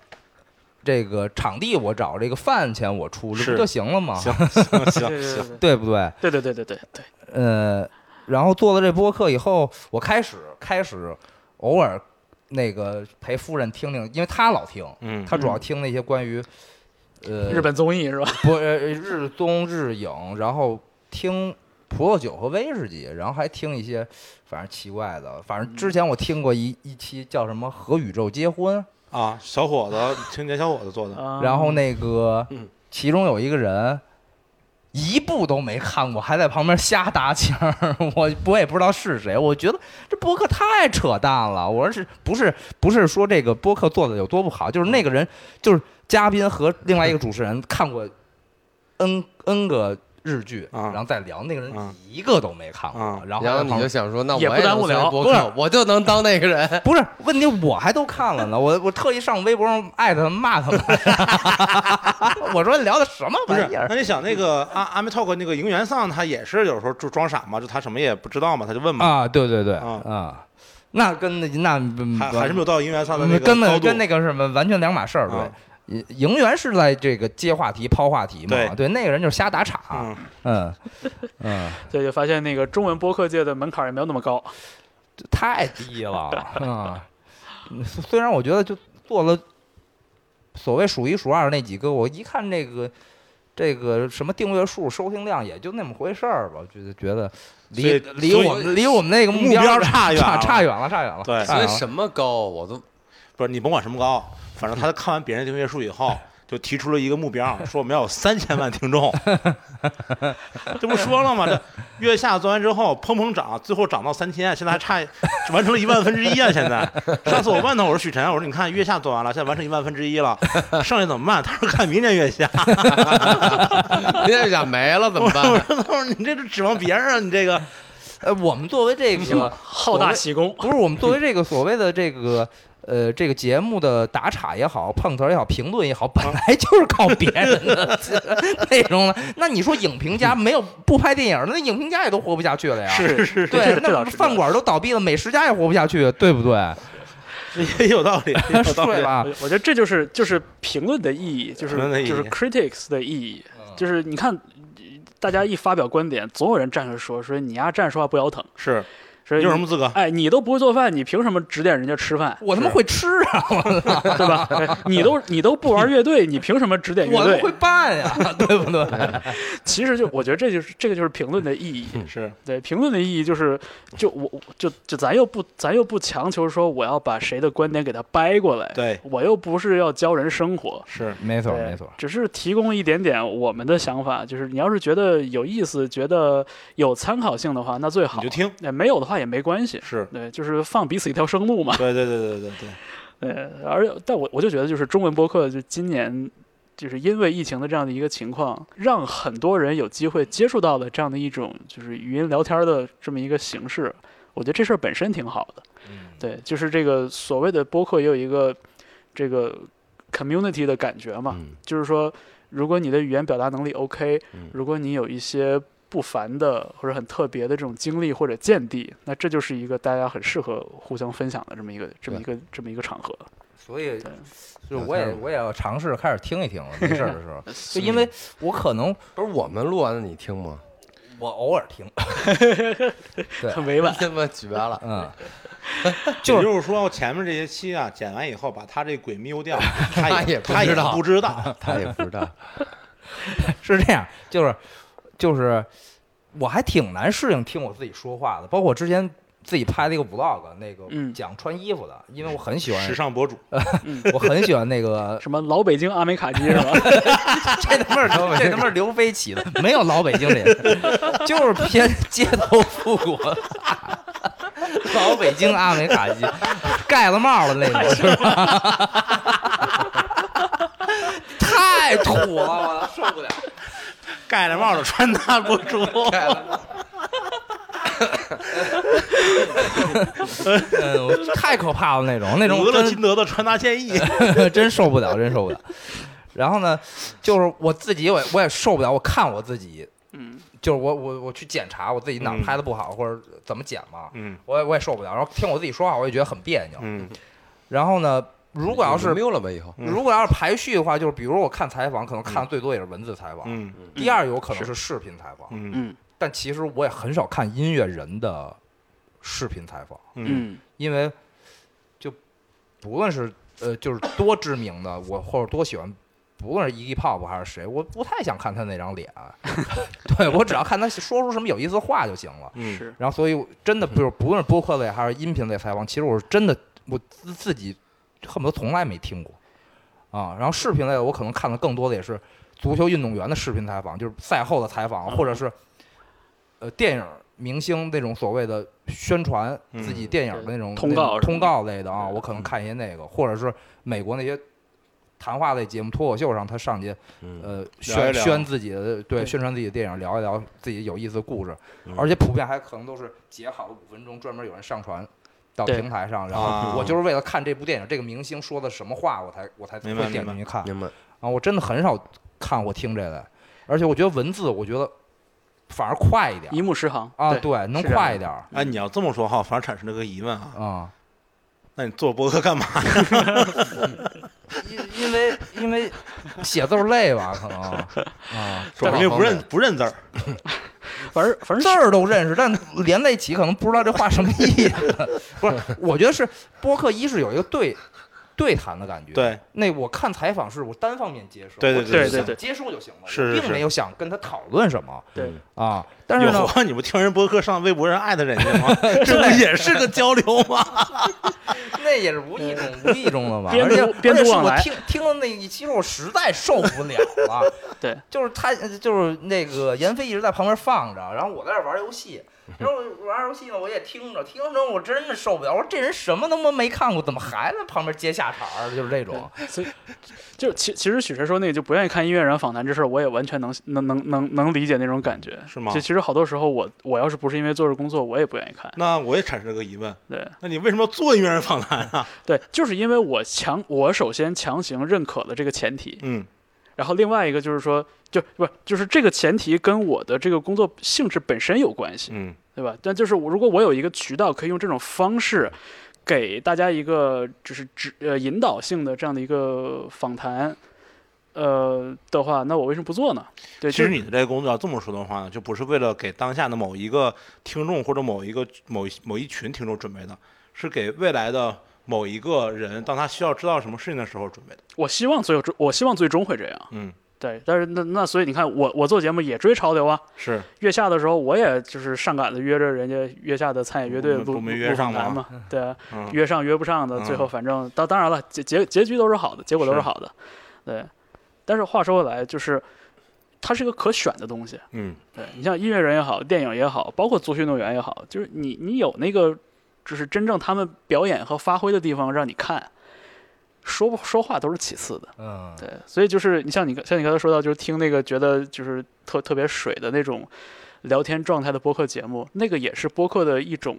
这个场地我找，这个饭钱我出，这是不就行了吗？行行行对 行，对不对？对对对对对对，呃，然后做了这播客以后，我开始开始偶尔那个陪夫人听听，因为她老听，嗯，她主要听那些关于呃日本综艺是吧？不呃日综日影，然后听葡萄酒和威士忌，然后还听一些反正奇怪的，反正之前我听过一一期叫什么《和宇宙结婚》，啊，小伙子，青年小伙子做的，啊。然后那个嗯。其中有一个人一部都没看过，还在旁边瞎搭腔儿，我我也不知道是谁。我觉得这播客太扯淡了。我说是不是不是说这个播客做的有多不好，就是那个人就是嘉宾和另外一个主持人看过 n n 个日剧，啊然后再聊，那个人啊一个都没看过，啊然后然后你就想说，那我也不耽误聊播不是，我就能当那个人。不是问题，我还都看了呢。我我特意上微博上艾特他们骂他们，我说聊的什么不是玩意，儿？那你想那个阿阿米 talk 那个营元丧，他也是有时候就装傻嘛，就他什么也不知道嘛，他就问嘛，啊，对对对，啊啊，那跟那还还是没有到银元丧的那个根高度本跟那个什么完全两码事儿。对啊，营营员是在这个接话题、抛话题嘛，对对，那个人就是瞎打岔。嗯，嗯嗯，所以就发现那个中文播客界的门槛也没有那么高。太低了啊！嗯虽然我觉得就做了所谓数一数二那几个，我一看这个。这个什么订阅数、收听量也就那么回事儿吧，就是觉得离离我们离我们那个目标标差远差了差远了，差远了。对所以什么高我都不是你甭管什么高，反正他看完别人订阅数以后，就提出了一个目标，说我们要有三千万听众。这不说了吗？这月下做完之后砰砰涨，最后涨到三千，现在还差完成了一万分之一啊！现在，上次我问他，我说许晨，我说你看月下做完了，现在完成一万分之一了，剩下怎么办？他说看明年月下。明年月下没了怎么我办？说他说你这是指望别人啊，你这个呃，我们作为这个好大喜功，不是我们作为这个所谓的这个呃这个节目的打岔也好，碰瓷儿也好，评论也好，本来就是靠别人的内容的。那你说影评家没有不拍电影的，那影评家也都活不下去了呀。是是是那饭馆都倒闭了，美食家也活不下去，对不对？也有道理，也 有道理。对吧？我我觉得这就是就是评论的意义，就是就是 critics 的意义，就是你看。大家一发表观点，总有人站出来说说你丫站着说话不腰疼，是，说你有什么资格？哎，你都不会做饭，你凭什么指点人家吃饭，我他妈会吃啊！对吧？哎你都你都不玩乐队，你凭什么指点乐队我他妈会？办呀，对不对？其实就我觉得这就是这个就是评论的意义。是对评论的意义就是，就我我就就咱又不咱又不强求说我要把谁的观点给他掰过来，对，我又不是要教人生活，是没错，没错。只是提供一点点我们的想法。就是你要是觉得有意思，觉得有参考性的话，那最好你就；听，哎，没有的话也没关系。是，对，就是放彼此一条生路嘛。对对对对对对，对，而但我我就觉得，就是中文播客，就今年就是因为疫情的这样的一个情况，让很多人有机会接触到了这样的一种就是语音聊天的这么一个形式。我觉得这事儿本身挺好的。嗯对，就是这个所谓的播客也有一个这个 community 的感觉嘛，嗯就是说，如果你的语言表达能力 OK，嗯如果你有一些不凡的或者很特别的这种经历或者见地，那这就是一个大家很适合互相分享的这么一个这么一个这么一个场合。所以，就我也我也要尝试开始听一听了，没事儿的时候，就因为我可能不是我们录完了你听吗？我偶尔听，很委婉。他妈绝了！嗯，就也就是说，前面这些期啊，剪完以后把他这鬼瞄掉，他他也他也不知道，他也不知道，是这样，就是就是我还挺难适应听我自己说话的，包括我之前自己拍了一个 vlog，那个嗯讲穿衣服的，因为我很喜欢时，尚博主，我很喜欢那个 什么老北京阿美卡基是吧？这他妈是这他妈是刘飞起的，没有老北京人，就是偏街头复古，老北京阿美卡基，盖了帽的那种，是吧？太土了，我盖着帽子穿搭博主，嗯，太可怕了那种，那种 得了真金德的穿搭建议，真受不了，真受不了。然后呢，就是我自己我也我也受不了，我看我自己，嗯，就是我我我去检查我自己哪拍的不好，或者怎么剪嘛，嗯。我也我也受不了。然后听我自己说话，我也觉得很别扭。嗯。然后呢，如果要是没有了吧？以后。嗯。如果要是排序的话，就是比如我看采访，可能看的最多也是文字采访，嗯。第二有可能是视频采访，嗯。嗯。但其实我也很少看音乐人的视频采访，嗯。嗯。因为就不论是呃就是多知名的，我或者多喜欢。不论是 Iggy Pop 还是谁，我不太想看他那张脸，对我只要看他说出什么有意思的话就行了。嗯。是。然后，所以真的就是不论是播客类还是音频类采访，其实我是真的我自自己恨不得从来没听过，啊。然后视频类的，我可能看的更多的也是足球运动员的视频采访，就是赛后的采访，嗯或者是呃电影明星那种所谓的宣传嗯自己电影的那种通告通告类的啊，我可能看一些那个，或者是美国那些谈话类节目、脱口秀上他上去嗯呃宣宣自己的对对宣传自己的电影，聊一聊自己有意思的故事，嗯而且普遍还可能都是截好了五分钟，专门有人上传到平台上，然啊后我就是为了看这部电影，这个明星说的什么话，我才我才明白会点进去看明白。啊！我真的很少看我听这个，而且我觉得文字，我觉得反而快一点一目十行啊，对对，能快一点儿哎，你要这么说哈，反而产生了个疑问啊，啊。那你做博客干嘛？因因为因为写字儿累吧，可能啊，主要因为不认不认字儿，反正反正字儿都认识，但连在一起可能不知道这话什么意思。不是，我觉得是播客一是有一个对对谈的感觉。，对，那我看采访是我单方面接受，对对我只是对对对想接受就行了，是并没有想跟他讨论什么对啊。但是呢你不听人播客上微博上艾特人家吗？这不也是个交流吗？那也是无意中无意中的吧。边而且而且是我听听了那一期，我实在受不了了。对，就是他就是那个闫飞一直在旁边放着，然后我在这玩游戏。然后玩游戏呢，我也听着，听着我真的受不了。我说这人什么他妈没看过，怎么还在旁边接下茬儿？就是这种。所以就其其实许晨说那个就不愿意看音乐人访谈这事儿，我也完全能能能能能理解那种感觉。是吗就其实好多时候我我要是不是因为做这工作，我也不愿意看。那我也产生了个疑问，对那你为什么要做音乐人访谈啊？对，就是因为我强，我首先强行认可了这个前提，嗯然后另外一个就是说，就不就是这个前提跟我的这个工作性质本身有关系，嗯对吧？但就是我如果我有一个渠道可以用这种方式给大家一个就是指呃引导性的这样的一个访谈，呃的话，那我为什么不做呢？对，其实你的这个工作要这么说的话呢，就不是为了给当下的某一个听众或者某一个某一某一群听众准备的，是给未来的某一个人，当他需要知道什么事情的时候准备的。我希望最后我希望最终会这样，嗯，对。但是那那所以你看，我我做节目也追潮流啊，是。月下的时候，我也就是上赶着约着人家月下的参演乐队录我们我们录约上吗录访谈嘛，对啊，嗯约上约不上的，最后嗯反正当当然了，结结结局都是好的，结果都是是好的，对。但是话说回来，就是它是一个可选的东西，嗯。对你像音乐人也好，电影也好，包括足球运动员也好，就是你你有那个就是真正他们表演和发挥的地方让你看，说不说话都是其次的。嗯，对，所以就是你像你像你刚才说到，就是听那个觉得就是特特别水的那种聊天状态的播客节目，那个也是播客的一种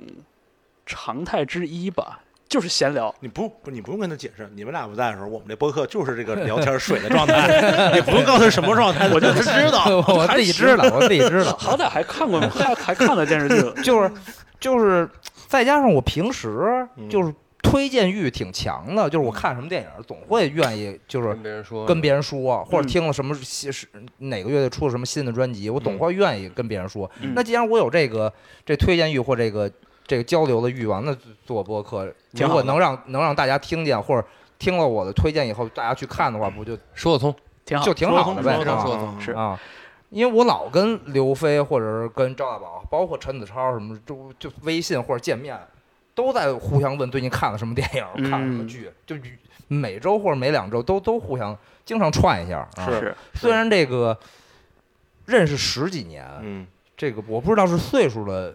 常态之一吧，就是闲聊。你不不，你不用跟他解释，你们俩不在的时候，我们这播客就是这个聊天水的状态，也不用告诉他什么状态，我就他知道。我自己知道，我自己知道。好歹还看过，还还看了电视剧了。就是就是再加上我平时嗯。就是推荐欲挺强的，就是我看什么电影总会愿意就是跟别人说，跟别人说，或者嗯听了什么新是哪个乐队出了什么新的专辑，我总嗯。会愿意跟别人说。嗯。那既然我有这个这推荐欲或这个这个交流的欲望，那做播客如果能让能让大家听见，或者听了我的推荐以后，大家去看的话，不就说得通，挺好，就挺好的呗？说得啊通说得通是。啊，因为我老跟刘飞或者是跟赵大宝，包括陈子超什么，就就微信或者见面，都在互相问最近看了什么电影，嗯看了什么剧，就每周或者每两周都都互相经常串一下。啊、是是虽然这个认识十几年，嗯，这个我不知道是岁数的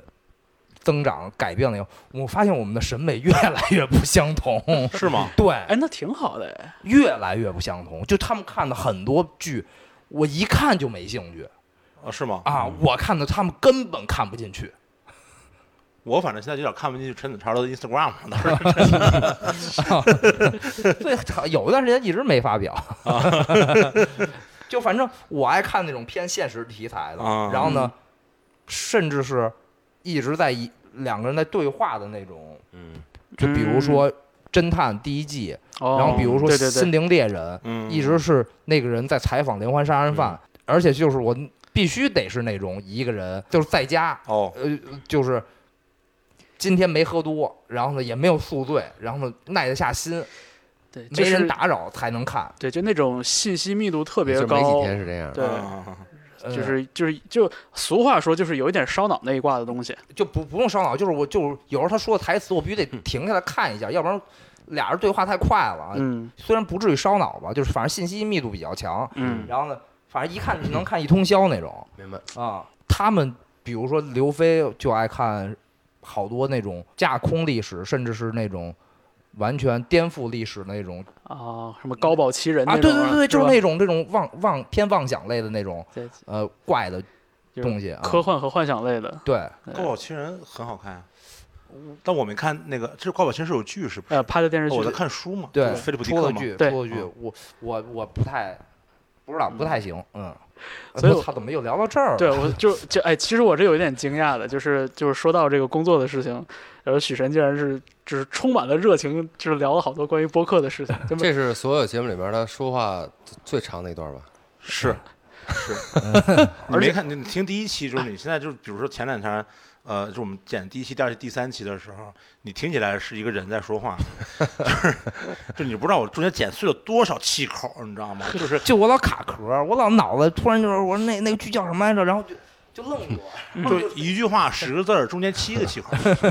增长改变了以后，我发现我们的审美越来越不相同。是吗？对，哎，那挺好的哎。越来越不相同。就他们看的很多剧，我一看就没兴趣啊，是吗？啊，我看的他们根本看不进去。我反正现在有点看不进去陈子超的 Instagram 了，倒是。所以有一段时间一直没发表。就反正我爱看那种偏现实题材的，啊然后呢，甚至是一直在一两个人在对话的那种，嗯，就比如说《侦探》第一季，哦，然后比如说《心灵猎人》嗯，一直是那个人在采访连环杀人犯，而且就是我必须得是那种一个人，就是在家，哦，呃，就是今天没喝多，然后呢也没有宿醉，然后呢耐得下心，对，就是没人打扰才能看。对，就那种信息密度特别高。几，天是这样，对就是就是就俗话说，就是有一点烧脑那一挂的东西。就不不用烧脑，就是我就是有时候他说的台词，我必须得停下来看一下，要不然俩人对话太快了，嗯虽然不至于烧脑吧，就是反正信息密度比较强，嗯然后呢，反正一看就能看一通宵那种明白？啊。他们比如说刘飞就爱看好多那种架空历史，甚至是那种完全颠覆历史的那种啊，什么高保奇人啊，那种对对对，就是那种这种妄妄偏妄想类的那种呃怪的东西啊，科幻和幻想类的，对。高保奇人很好看啊，但我没看那个，这高保奇人是有剧是不是？呃，拍的电视剧。哦我在看书嘛，对，就是菲利普迪克嘛。出了剧，对出了剧。嗯，我我我不太不知道，不太行，嗯。所以我操怎么又聊到这儿了？对，我就就哎，其实我这有一点惊讶的，就是就是说到这个工作的事情，然后许神竟然是就是充满了热情，就是聊了好多关于播客的事情，这是所有节目里面他说话最长的一段吧？是是，你而且没看？你听第一期，就是你现在就是，比如说前两天，呃，就我们剪第一期、第二期、第三期的时候，你听起来是一个人在说话，就是就你不知道我中间剪碎了多少气口，你知道吗？就是就我老卡壳，我老脑子突然就是我说那那个剧叫什么来着，然后就就愣住了。就一句话十个字儿，中间七个气口，你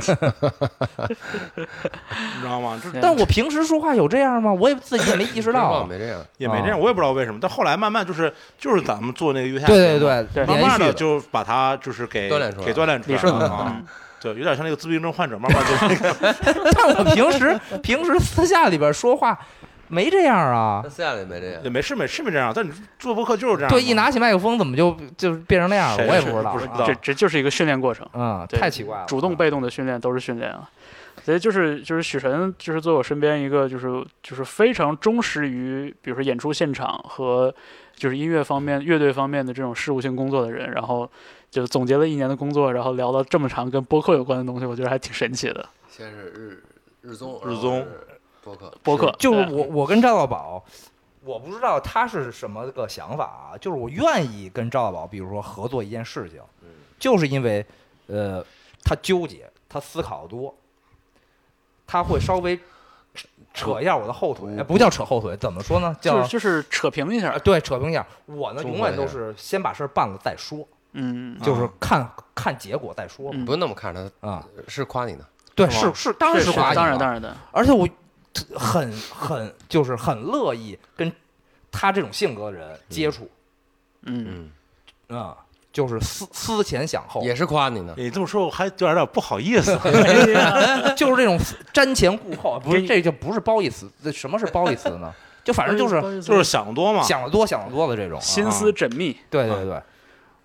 知道吗？就是但我平时说话有这样吗？我也自己也没意识到啊。没这样。也没这样，我也不知道为什么。但后来慢慢就是就是咱们做那个月下对对对，对慢慢的就把它就是给锻炼出来给锻炼出来了对，有点像那个自闭症患者，慢慢就那个 但我平时平时私下里边说话没这样啊那。私下里没这样也。没是没是没这样，但你做播客就是这样。对，一拿起麦克风怎么就就变成那样了？我也不知道。不知道这这就是一个训练过程，嗯，太奇怪了。主动被动的训练都是训练啊。所以就是就是许晨，就是做我身边一个就是就是非常忠实于，比如说演出现场和就是音乐方面、乐队方面的这种事务性工作的人，然后就总结了一年的工作，然后聊了这么长跟播客有关的东西，我觉得还挺神奇的。先是日日综，日综播客，播客就是我我跟赵大宝，我不知道他是什么个想法啊。就是我愿意跟赵大宝，比如说合作一件事情，就是因为呃他纠结，他思考的多，他会稍微扯扯一下我的后腿，哎不叫扯后腿，怎么说呢？叫就是就是扯平一下啊，对，扯平一下。我呢，永远都是先把事儿办了再说，嗯，就是看看结果再说不用那么看他，啊，是夸你的。对，是是是，当然是夸你当然当然的，而且我很很就是很乐意跟他这种性格的人接触，嗯，嗯，啊、就是思思前想后，也是夸你呢。你这么说，我还有点点不好意思。就是这种瞻前顾后，不是这就不是褒义词，这什么是褒义词呢？就反正就是 就是想得多嘛。想的多想的多的这种，心啊思缜密，对对对，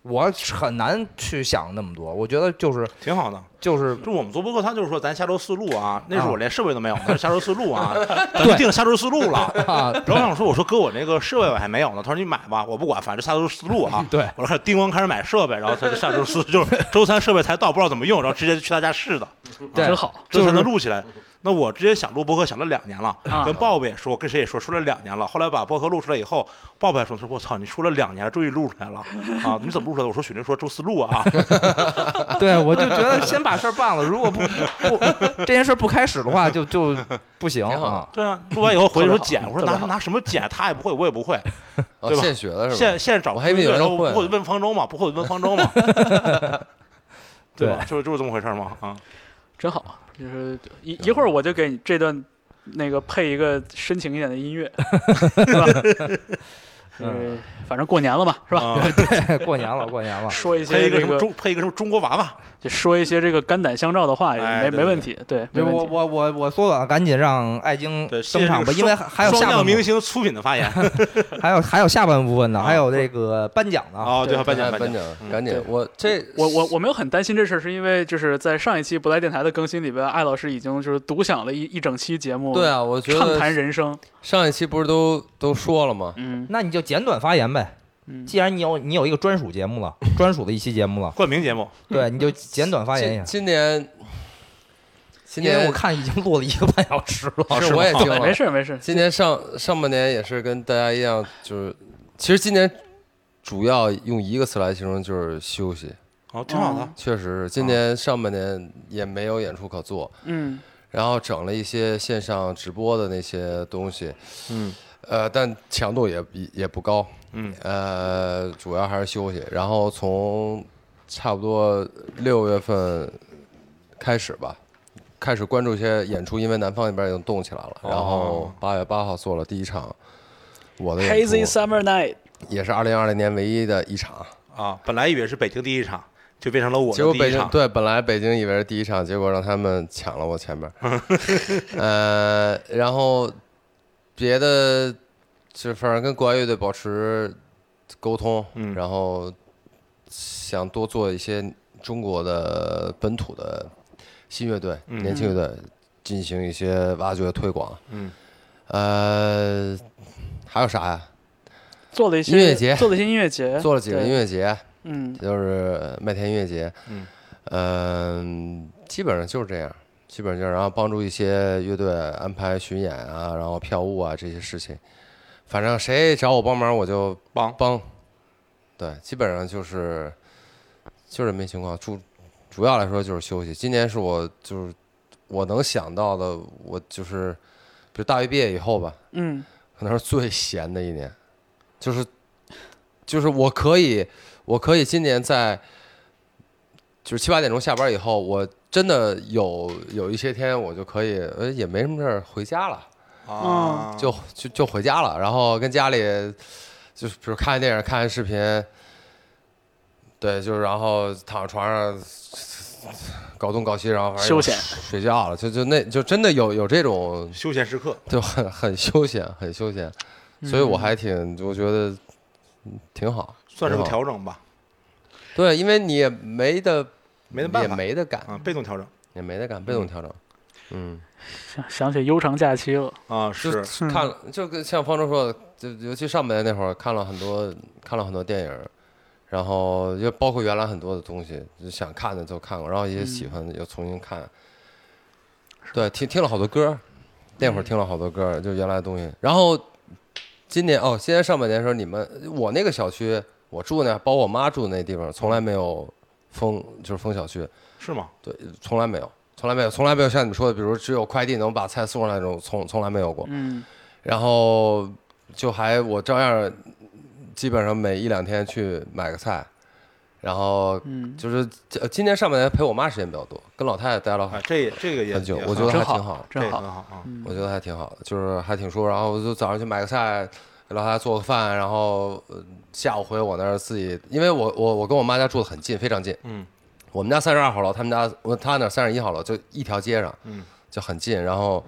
我很难去想那么多，我觉得就是挺好的。就是就我们做播客，他就是说咱下周四录啊，那时候啊我连设备都没有，他说下周四录啊，咱就定下周四录了。啊，然后我想说，我说哥，我那个设备我还没有呢。他说你买吧，我不管，反正下周四录啊。对我就开始叮咣开始买设备，然后他就下周四就是周三设备才到，不知道怎么用，然后直接就去他家试的，对真好。这才能录起来。那我直接想录播客想了两年了，啊跟鲍勃也说，跟谁也说，说了两年了。后来把播客录出来以后，鲍勃还说：“他说我操，你说了两年了，终于录出来了啊！你怎么录出来的？”我说：“许晨说周四录啊。对，我就觉得先把事儿办了，如果不不这件事儿不开始的话，就就不行啊。”对啊，录完以后回去说剪，我说拿拿什么剪？他也不会，我也不会。哦，对吧现学的是吧？现现在找我还以为有人会然后不会问方舟嘛，不会问方舟嘛，对吧？就是就是这么回事嘛啊。真好，就是一一会儿我就给你这段那个配一个深情一点的音乐，是吧？呃，反正过年了嘛，是吧？对，过年了，过年了。说一配一个什么些这个，中配一个什么中国娃娃，就说一些这个肝胆相照的话，也没哎对没问题，对，没对我问题。我我我缩短，赶紧让艾晶，登场吧，因为还还有下半部明星出品的发言。还有还有下半部分呢，啊。还有这个颁奖呢。哦，对，对颁奖颁颁奖，赶紧我这我我我没有很担心这事儿，是因为就是在上一期不来电台的更新里边，艾老师已经就是独享了一一整期节目，对，啊，我觉得畅谈得人生，上一期不是都都说了吗？嗯。那你就简短发言呗。嗯，既然你有你有一个专属节目了，专属的一期节目了，冠名节目，对，你就简短发言一今下。今年，今年因为我看已经录了一个半小时了，是我也听了，没事没事，今年上上半年也是跟大家一样，就是其实今年主要用一个词来形容就是休息，哦，挺好的。确实是。今年上半年也没有演出可做，嗯。然后整了一些线上直播的那些东西，嗯呃，但强度也也也不高，嗯呃，主要还是休息。然后从差不多六月份开始吧，开始关注一些演出，因为南方那边已经动起来了。然后哦八月八号做了第一场我的演 Hazy 出，Summer Night，也是二零二零年唯一的一场。啊，本来以为是北京第一场，就变成了我结果北京的第一场。对本来北京以为是第一场，结果让他们抢了我前面。呃，然后别的就反正跟国外乐队保持沟通，嗯。然后想多做一些中国的本土的新乐队、嗯。年轻乐队，进行一些挖掘推广。嗯，呃，还有啥呀？做了一些音乐节。做了一些音乐节，做了几个音乐节，嗯，就是麦田音乐节，嗯。嗯，基本上就是这样，基本上就是然后帮助一些乐队安排巡演啊，然后票务啊这些事情，反正谁找我帮忙我就帮。帮，对，基本上就是就这么一情况，主主要来说就是休息。今年是我就是我能想到的，我就是比如大学毕业以后吧，嗯。可能是最闲的一年，就是就是我可以我可以今年在就是七八点钟下班以后，我真的有有一些天我就可以呃也没什么事儿回家了，啊，就就就回家了，然后跟家里就是比如看电影、看视频，对，就是然后躺床上搞东搞西，然后反正休闲。睡觉了，就就那就真的有有这种休闲时刻。就很很休闲，很休闲，所以我还挺，我觉得嗯挺好，算是个调整吧，对，因为你也没得也没得办法没得干，啊，被动调整也没得干，被动调整。嗯，想想起悠长假期了，啊，是嗯看了，就跟像方舟说的，就尤其上半年那会儿看了很多，看了很多电影，然后就包括原来很多的东西，就想看的都看过，然后也喜欢的又重新看。对，听听了好多歌，那会儿听了好多歌，就原来的东西。然后今年哦，今年上半年的时候，你们我那个小区，我住那，包括我妈住的那地方，从来没有封，就是封小区。是吗？对，从来没有，从来没有，从来没有像你们说的，比如只有快递能把菜送上来那种，从从来没有过。嗯然后就还我照样，基本上每一两天去买个菜，然后嗯，就是呃今年上半年陪我妈时间比较多，跟老太太待了啊，这也这个也很久，我觉得还挺好，这真好，好我觉得还挺好的，就是还挺舒服。然后我就早上去买个菜，给老太太做个饭，然后、呃下午回我那儿自己，因为我我我跟我妈家住的很近，非常近。嗯我们家三十二号楼，他们家我他那三十一号楼，就一条街上，嗯，就很近。然后，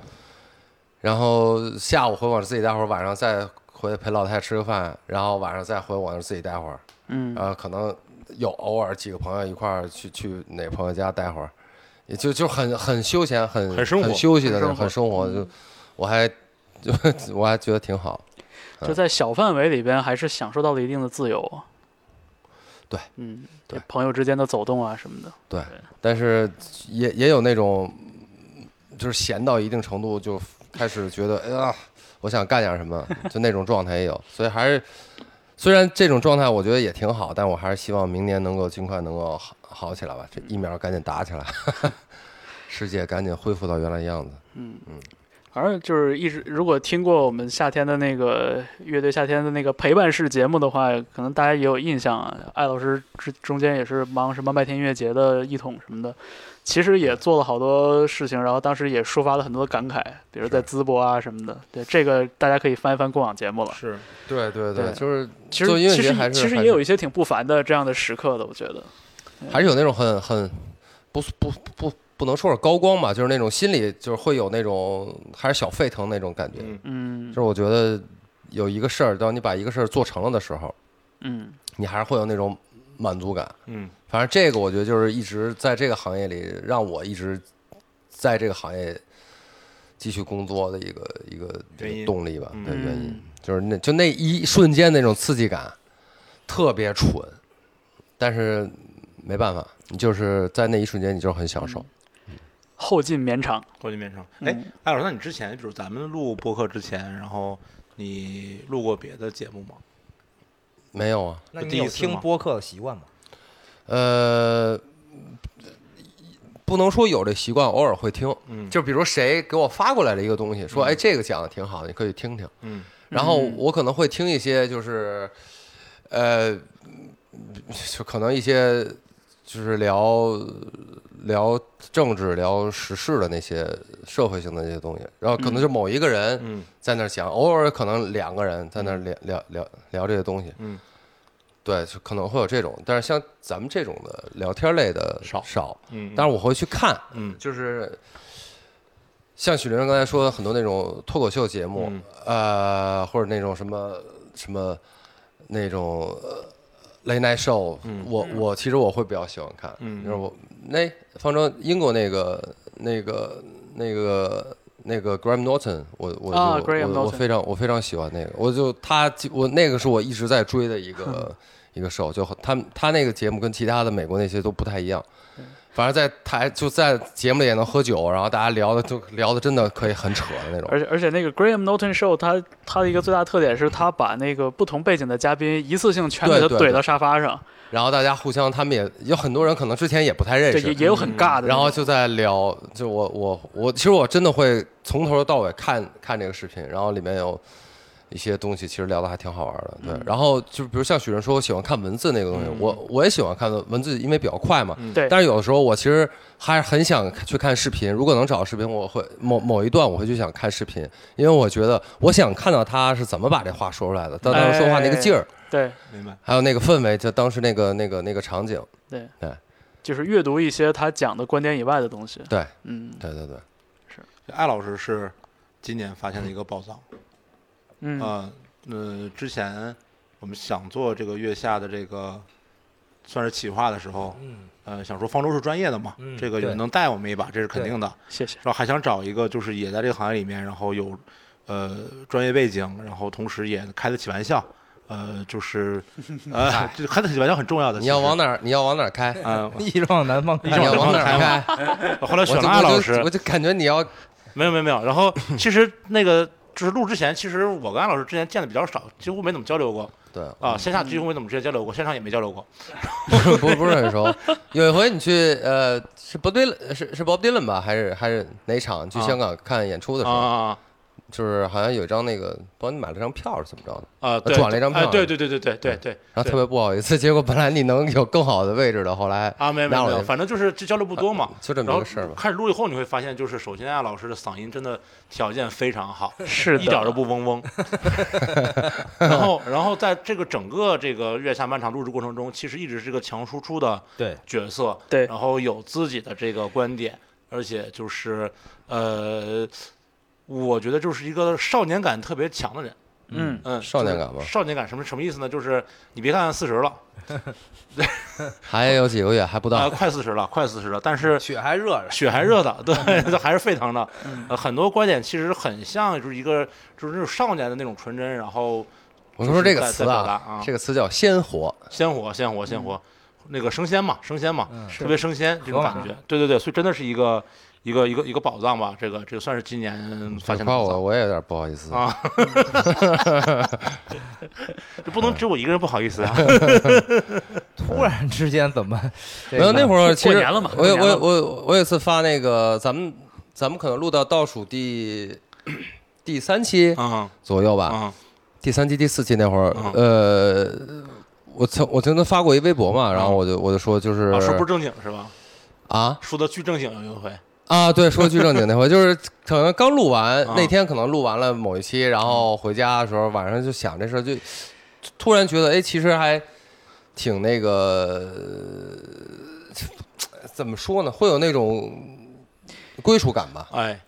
然后下午回我自己待会儿，晚上再回陪老太太吃个饭，然后晚上再回我那儿自己待会儿。嗯然后可能有偶尔几个朋友一块儿去去哪朋友家待会儿，也就就很很休闲，很很生活休息的那种，很生活很生活。就我还就 我还觉得挺好。就在小范围里边，还是享受到了一定的自由。对，嗯，对朋友之间的走动啊什么的，对，但是也也有那种，就是闲到一定程度就开始觉得，哎呀，我想干点什么，就那种状态也有。所以还是，虽然这种状态我觉得也挺好，但我还是希望明年能够尽快能够好好起来吧，这疫苗赶紧打起来，世界赶紧恢复到原来样子。反正就是一直，如果听过我们夏天的那个乐队夏天的那个陪伴式节目的话，可能大家也有印象啊。艾老师之中间也是忙什么麦田音乐节的一统什么的，其实也做了好多事情，然后当时也抒发了很多感慨，比如在淄博啊什么的。对，这个大家可以翻一翻过往节目了。是对对对就是其实其实其实也有一些挺不凡的这样的时刻的，我觉得。还是有那种很很不不不不能说是高光吧，就是那种心里就是会有那种还是小沸腾那种感觉。嗯嗯就是我觉得有一个事儿，当你把一个事儿做成了的时候，嗯你还是会有那种满足感。嗯反正这个我觉得就是一直在这个行业里，让我一直在这个行业继续工作的一个一个动力吧，原因嗯就是那就那一瞬间那种刺激感，特别蠢，但是没办法，你就是在那一瞬间你就是很享受。后劲绵长。后劲绵长。哎嗯，艾老师，那你之前，比如咱们录播客之前，然后你录过别的节目吗？没有啊，那你有听播客的习惯吗？呃，不能说有这习惯，偶尔会听。嗯，就比如谁给我发过来了一个东西，说嗯哎这个讲的挺好，你可以听听。嗯然后嗯我可能会听一些，就是，呃，就可能一些就是聊聊政治、聊时事的那些社会性的那些东西，然后可能就某一个人嗯。在那儿讲，偶尔可能两个人在那儿聊聊聊聊这些东西，嗯，对，就可能会有这种，但是像咱们这种的聊天类的少少，嗯，但是我会去看，嗯。就是像许晨刚才说的很多那种脱口秀节目，嗯呃，或者那种什么什么那种呃 late night show，、嗯。我我其实我会比较喜欢看，嗯。就是我那方舟英国那个那个那个。那个 Graham Norton，我我我我非常我非常喜欢那个，我就他我那个是我一直在追的一个一个 show，就很他他那个节目跟其他的美国那些都不太一样，反正在台就在节目里也能喝酒，然后大家聊的就聊的真的可以很扯的那种。而且而且那个 Graham Norton Show，它它的一个最大特点是，他把那个不同背景的嘉宾一次性全给他怼到沙发上，然后大家互相，他们也有很多人可能之前也不太认识，也识，也有很尬的。然后就在聊，就我我我，其实我真的会从头到尾看看这个视频，然后里面有一些东西，其实聊的还挺好玩的，对。然后就比如像许人说，我喜欢看文字那个东西，我我也喜欢看文字，因为比较快嘛。对，但是有的时候我其实还是很想去看视频，如果能找到视频，我会某某一段我会去想看视频，因为我觉得我想看到他是怎么把这话说出来的，他当时说话那个劲儿，对。明白。还有那个氛围，就当时那个那个那个场景，对。对，就是阅读一些他讲的观点以外的东西。对。嗯。对对对，是。艾老师是今年发现的一个宝藏。嗯。呃呃，之前我们想做这个月下的这个算是企划的时候，嗯。呃，想说方舟是专业的嘛，嗯这个能带我们一把，这是肯定的。谢谢。然后还想找一个就是也在这个行业里面，然后有呃专业背景，然后同时也开得起玩笑，呃，就是 呃，这开得起玩笑很重要的。你要往哪？儿？你要往哪儿开？嗯，一直往南方开一直往你要往哪儿开开？后来选了我就艾老师我就，感觉你要没有没有没有。然后其实那个就是录之前，其实我跟安老师之前见的比较少，几乎没怎么交流过对，啊，线下几乎没怎么直接交流过，线上也没交流过。不是不是很熟。有一回你去呃是 Bob Dylan 是是 Bob Dylan 吧？还是还是哪场去啊香港看演出的时候，啊就是好像有一张那个帮你买了张票是怎么着的？啊！对，转了一张票哎对对对对对对对。然后特别不好意思，结果本来你能有更好的位置的，后来啊，没有没有没有，反正就是这交流不多嘛。就这么然后一个事儿吧。开始录以后，你会发现，就是首先艾老师的嗓音真的条件非常好，是一点都，不嗡嗡。然后，然后在这个整个这个月下漫长录制过程中，其实一直是个强输出的对角色，对然后有自己的这个观点，而且就是呃，我觉得就是一个少年感特别强的人。嗯，嗯，少年感吧少年感什么什么意思呢？就是你别看四十了，还有几个月还不啊、到，快四十了，快四十了，但是血还热着，血还热的，对，这 还是沸腾的。呃，很多观点其实很像，就是一个就是那种少年的那种纯真，然后我说这个词啊啊，这个词叫鲜活，鲜活，鲜活，鲜活，那个生鲜嘛，生鲜嘛，嗯特别生鲜这种感觉。对对对，所以真的是一个一个一个一个宝藏吧，这个这个算是今年发现的夸我宝藏我也有点不好意思。啊。这不能只我一个人不好意思啊。突然之间怎么？没有那会儿其实过年了嘛我有我我我有一次发那个咱们咱们可能录到倒数第第三期嗯左右吧，嗯第三期第四期那会儿嗯，呃，我曾我曾经发过一微博嘛，然后我就我就说就是啊，说不正经是吧？啊说的巨正经有一回，啊，对，说句正经那回，就是可能刚录完啊那天，可能录完了某一期，然后回家的时候晚上就想这事儿，就突然觉得哎，其实还挺那个，呃怎么说呢？会有那种归属感吧，哎，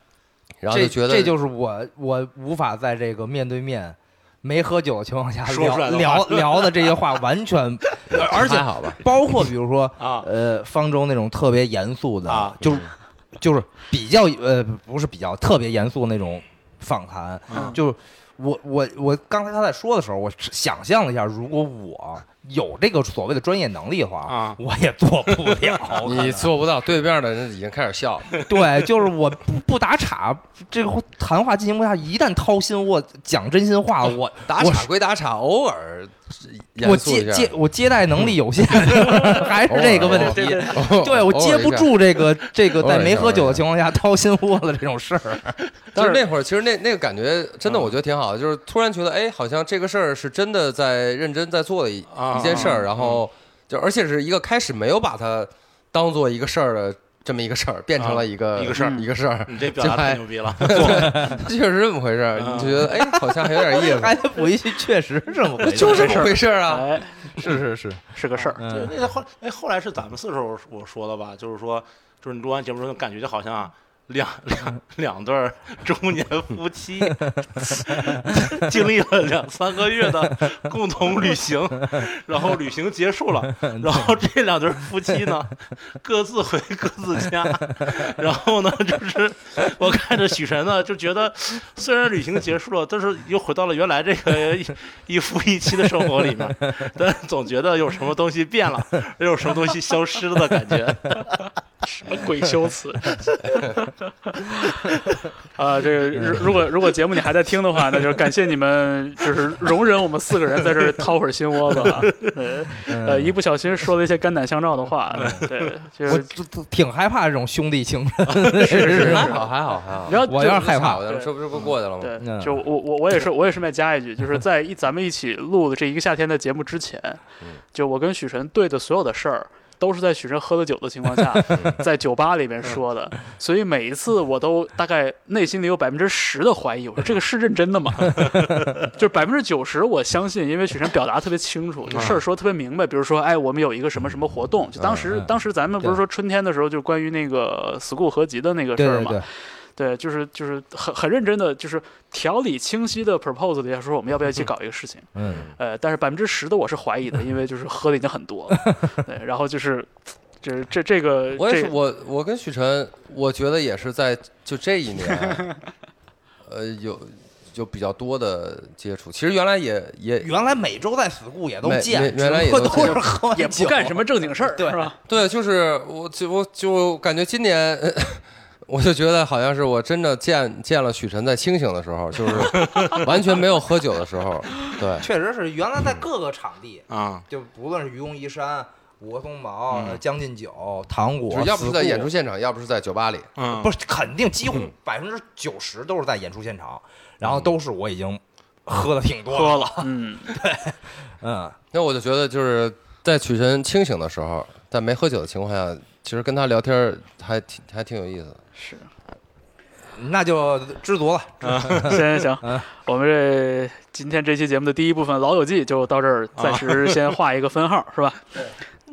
然后就觉得这就是我我无法在这个面对面没喝酒的情况下说出来聊的聊聊的这些话，完全，而且好吧，包括比如说啊呃方舟那种特别严肃的，啊就是就是比较呃不是比较特别严肃那种访谈，嗯。就是我我我刚才他在说的时候，我想象了一下，如果我有这个所谓的专业能力的话，啊我也做不了。你做不到，对面的人已经开始笑了。对，就是我不不打岔，这个谈话进行不下，一旦掏心窝讲真心话，我打岔归打岔，偶尔我接接我接待能力有限，还是这个问题。对我接不。住这个 这个在没喝酒的情况下掏心窝子这种事儿。就是那会儿，其实那那个感觉真的，嗯我觉得挺好的，就是突然觉得，哎，好像这个事儿是真的在认真在做的一啊一件事儿，嗯然后就而且是一个开始没有把它当做一个事儿的这么一个事儿，变成了一个、啊一个事儿一个事儿，你这表达太牛逼了，确实这么回事儿，啊你就觉得哎，好像还有点意思，还得补一句，确实是这么回事，就是这么回事儿啊。哎，是是是，是个事儿。嗯，对，那后哎后来是咱们四时候我说的吧，就是说，就是你录完节目之后，感觉就好像啊。两两两对中年夫妻经历了两三个月的共同旅行，然后旅行结束了，然后这两对夫妻呢各自回各自家，然后呢就是我看着许晨呢就觉得虽然旅行结束了，但是又回到了原来这个一一夫一妻的生活里面，但总觉得有什么东西变了，又有什么东西消失了的感觉。什么鬼修辞？啊，这个如如果如果节目你还在听的话，那就感谢你们，就是容忍我们四个人在这儿掏会儿心窝子啊。呃，一不小心说了一些肝胆相照的话，对，就我是挺害怕这种兄弟情深，是是是还好还好还好。然后我要是害怕我这不这不过去了吗？对，嗯就我我我也是我也是再加一句，就是在一咱们一起录的这一个夏天的节目之前，就我跟许晨对的所有的事儿。都是在许晨喝了酒的情况下，在酒吧里面说的，所以每一次我都大概内心里有百分之十的怀疑，我说 这个是认真的吗？就百分之九十我相信，因为许晨表达特别清楚，就事儿说特别明白。比如说，哎，我们有一个什么什么活动，就当时当时咱们不是说春天的时候，就关于那个 school 合集的那个事儿嘛，对就是就是很很认真的，就是条理清晰的 propose 了一下，说我们要不要一起搞一个事情。嗯，呃，但是百分之十的我是怀疑的，因为就是喝的已经很多了。对，然后就是，就是这这个 我也是，我我跟许晨，我觉得也是在就这一年，呃，有有比较多的接触。其实原来也也原来每周在 school 也都没见，原原来也不都都是喝也不干什么正经事儿，对是吧？对，就是我就我就感觉今年。呃我就觉得好像是我真的见见了许晨在清醒的时候，就是完全没有喝酒的时候，对，确实是原来在各个场地，啊，就不论是愚公移山、五棵松堡、嗯。将进酒、糖果，就是要不是在演出现场，要不是在酒吧里，嗯，不是肯定几乎嗯。百分之九十都是在演出现场，然后都是我已经喝的挺多喝了，对，嗯，嗯，那我就觉得就是在许晨清醒的时候，在没喝酒的情况下，其实跟他聊天儿还挺还挺有意思的。是。那就知足了。行行行嗯，我们这今天这期节目的第一部分《老友记》就到这儿，暂时先画一个分号，是吧？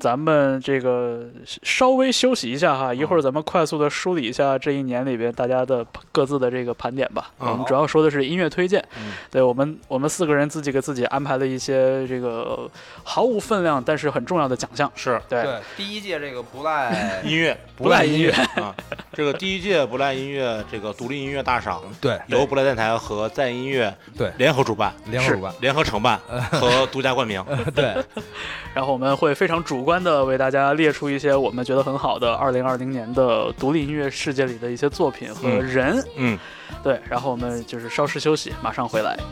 咱们这个稍微休息一下哈，一会儿咱们快速的梳理一下这一年里边大家的各自的这个盘点吧。嗯。我们主要说的是音乐推荐，嗯。对我们我们四个人自己给自己安排了一些这个毫无分量但是很重要的奖项。是。对，第一届这个不赖，音乐。不赖音乐。啊，这个第一届不赖音乐这个独立音乐大赏对。由不赖电台和在音乐对。联合主办、联合主办，联合承办 和独家冠名。对，然后我们会非常主观的为大家列出一些我们觉得很好的二零二零年的独立音乐世界里的一些作品和嗯人。嗯，对，然后我们就是稍事休息，马上回来。「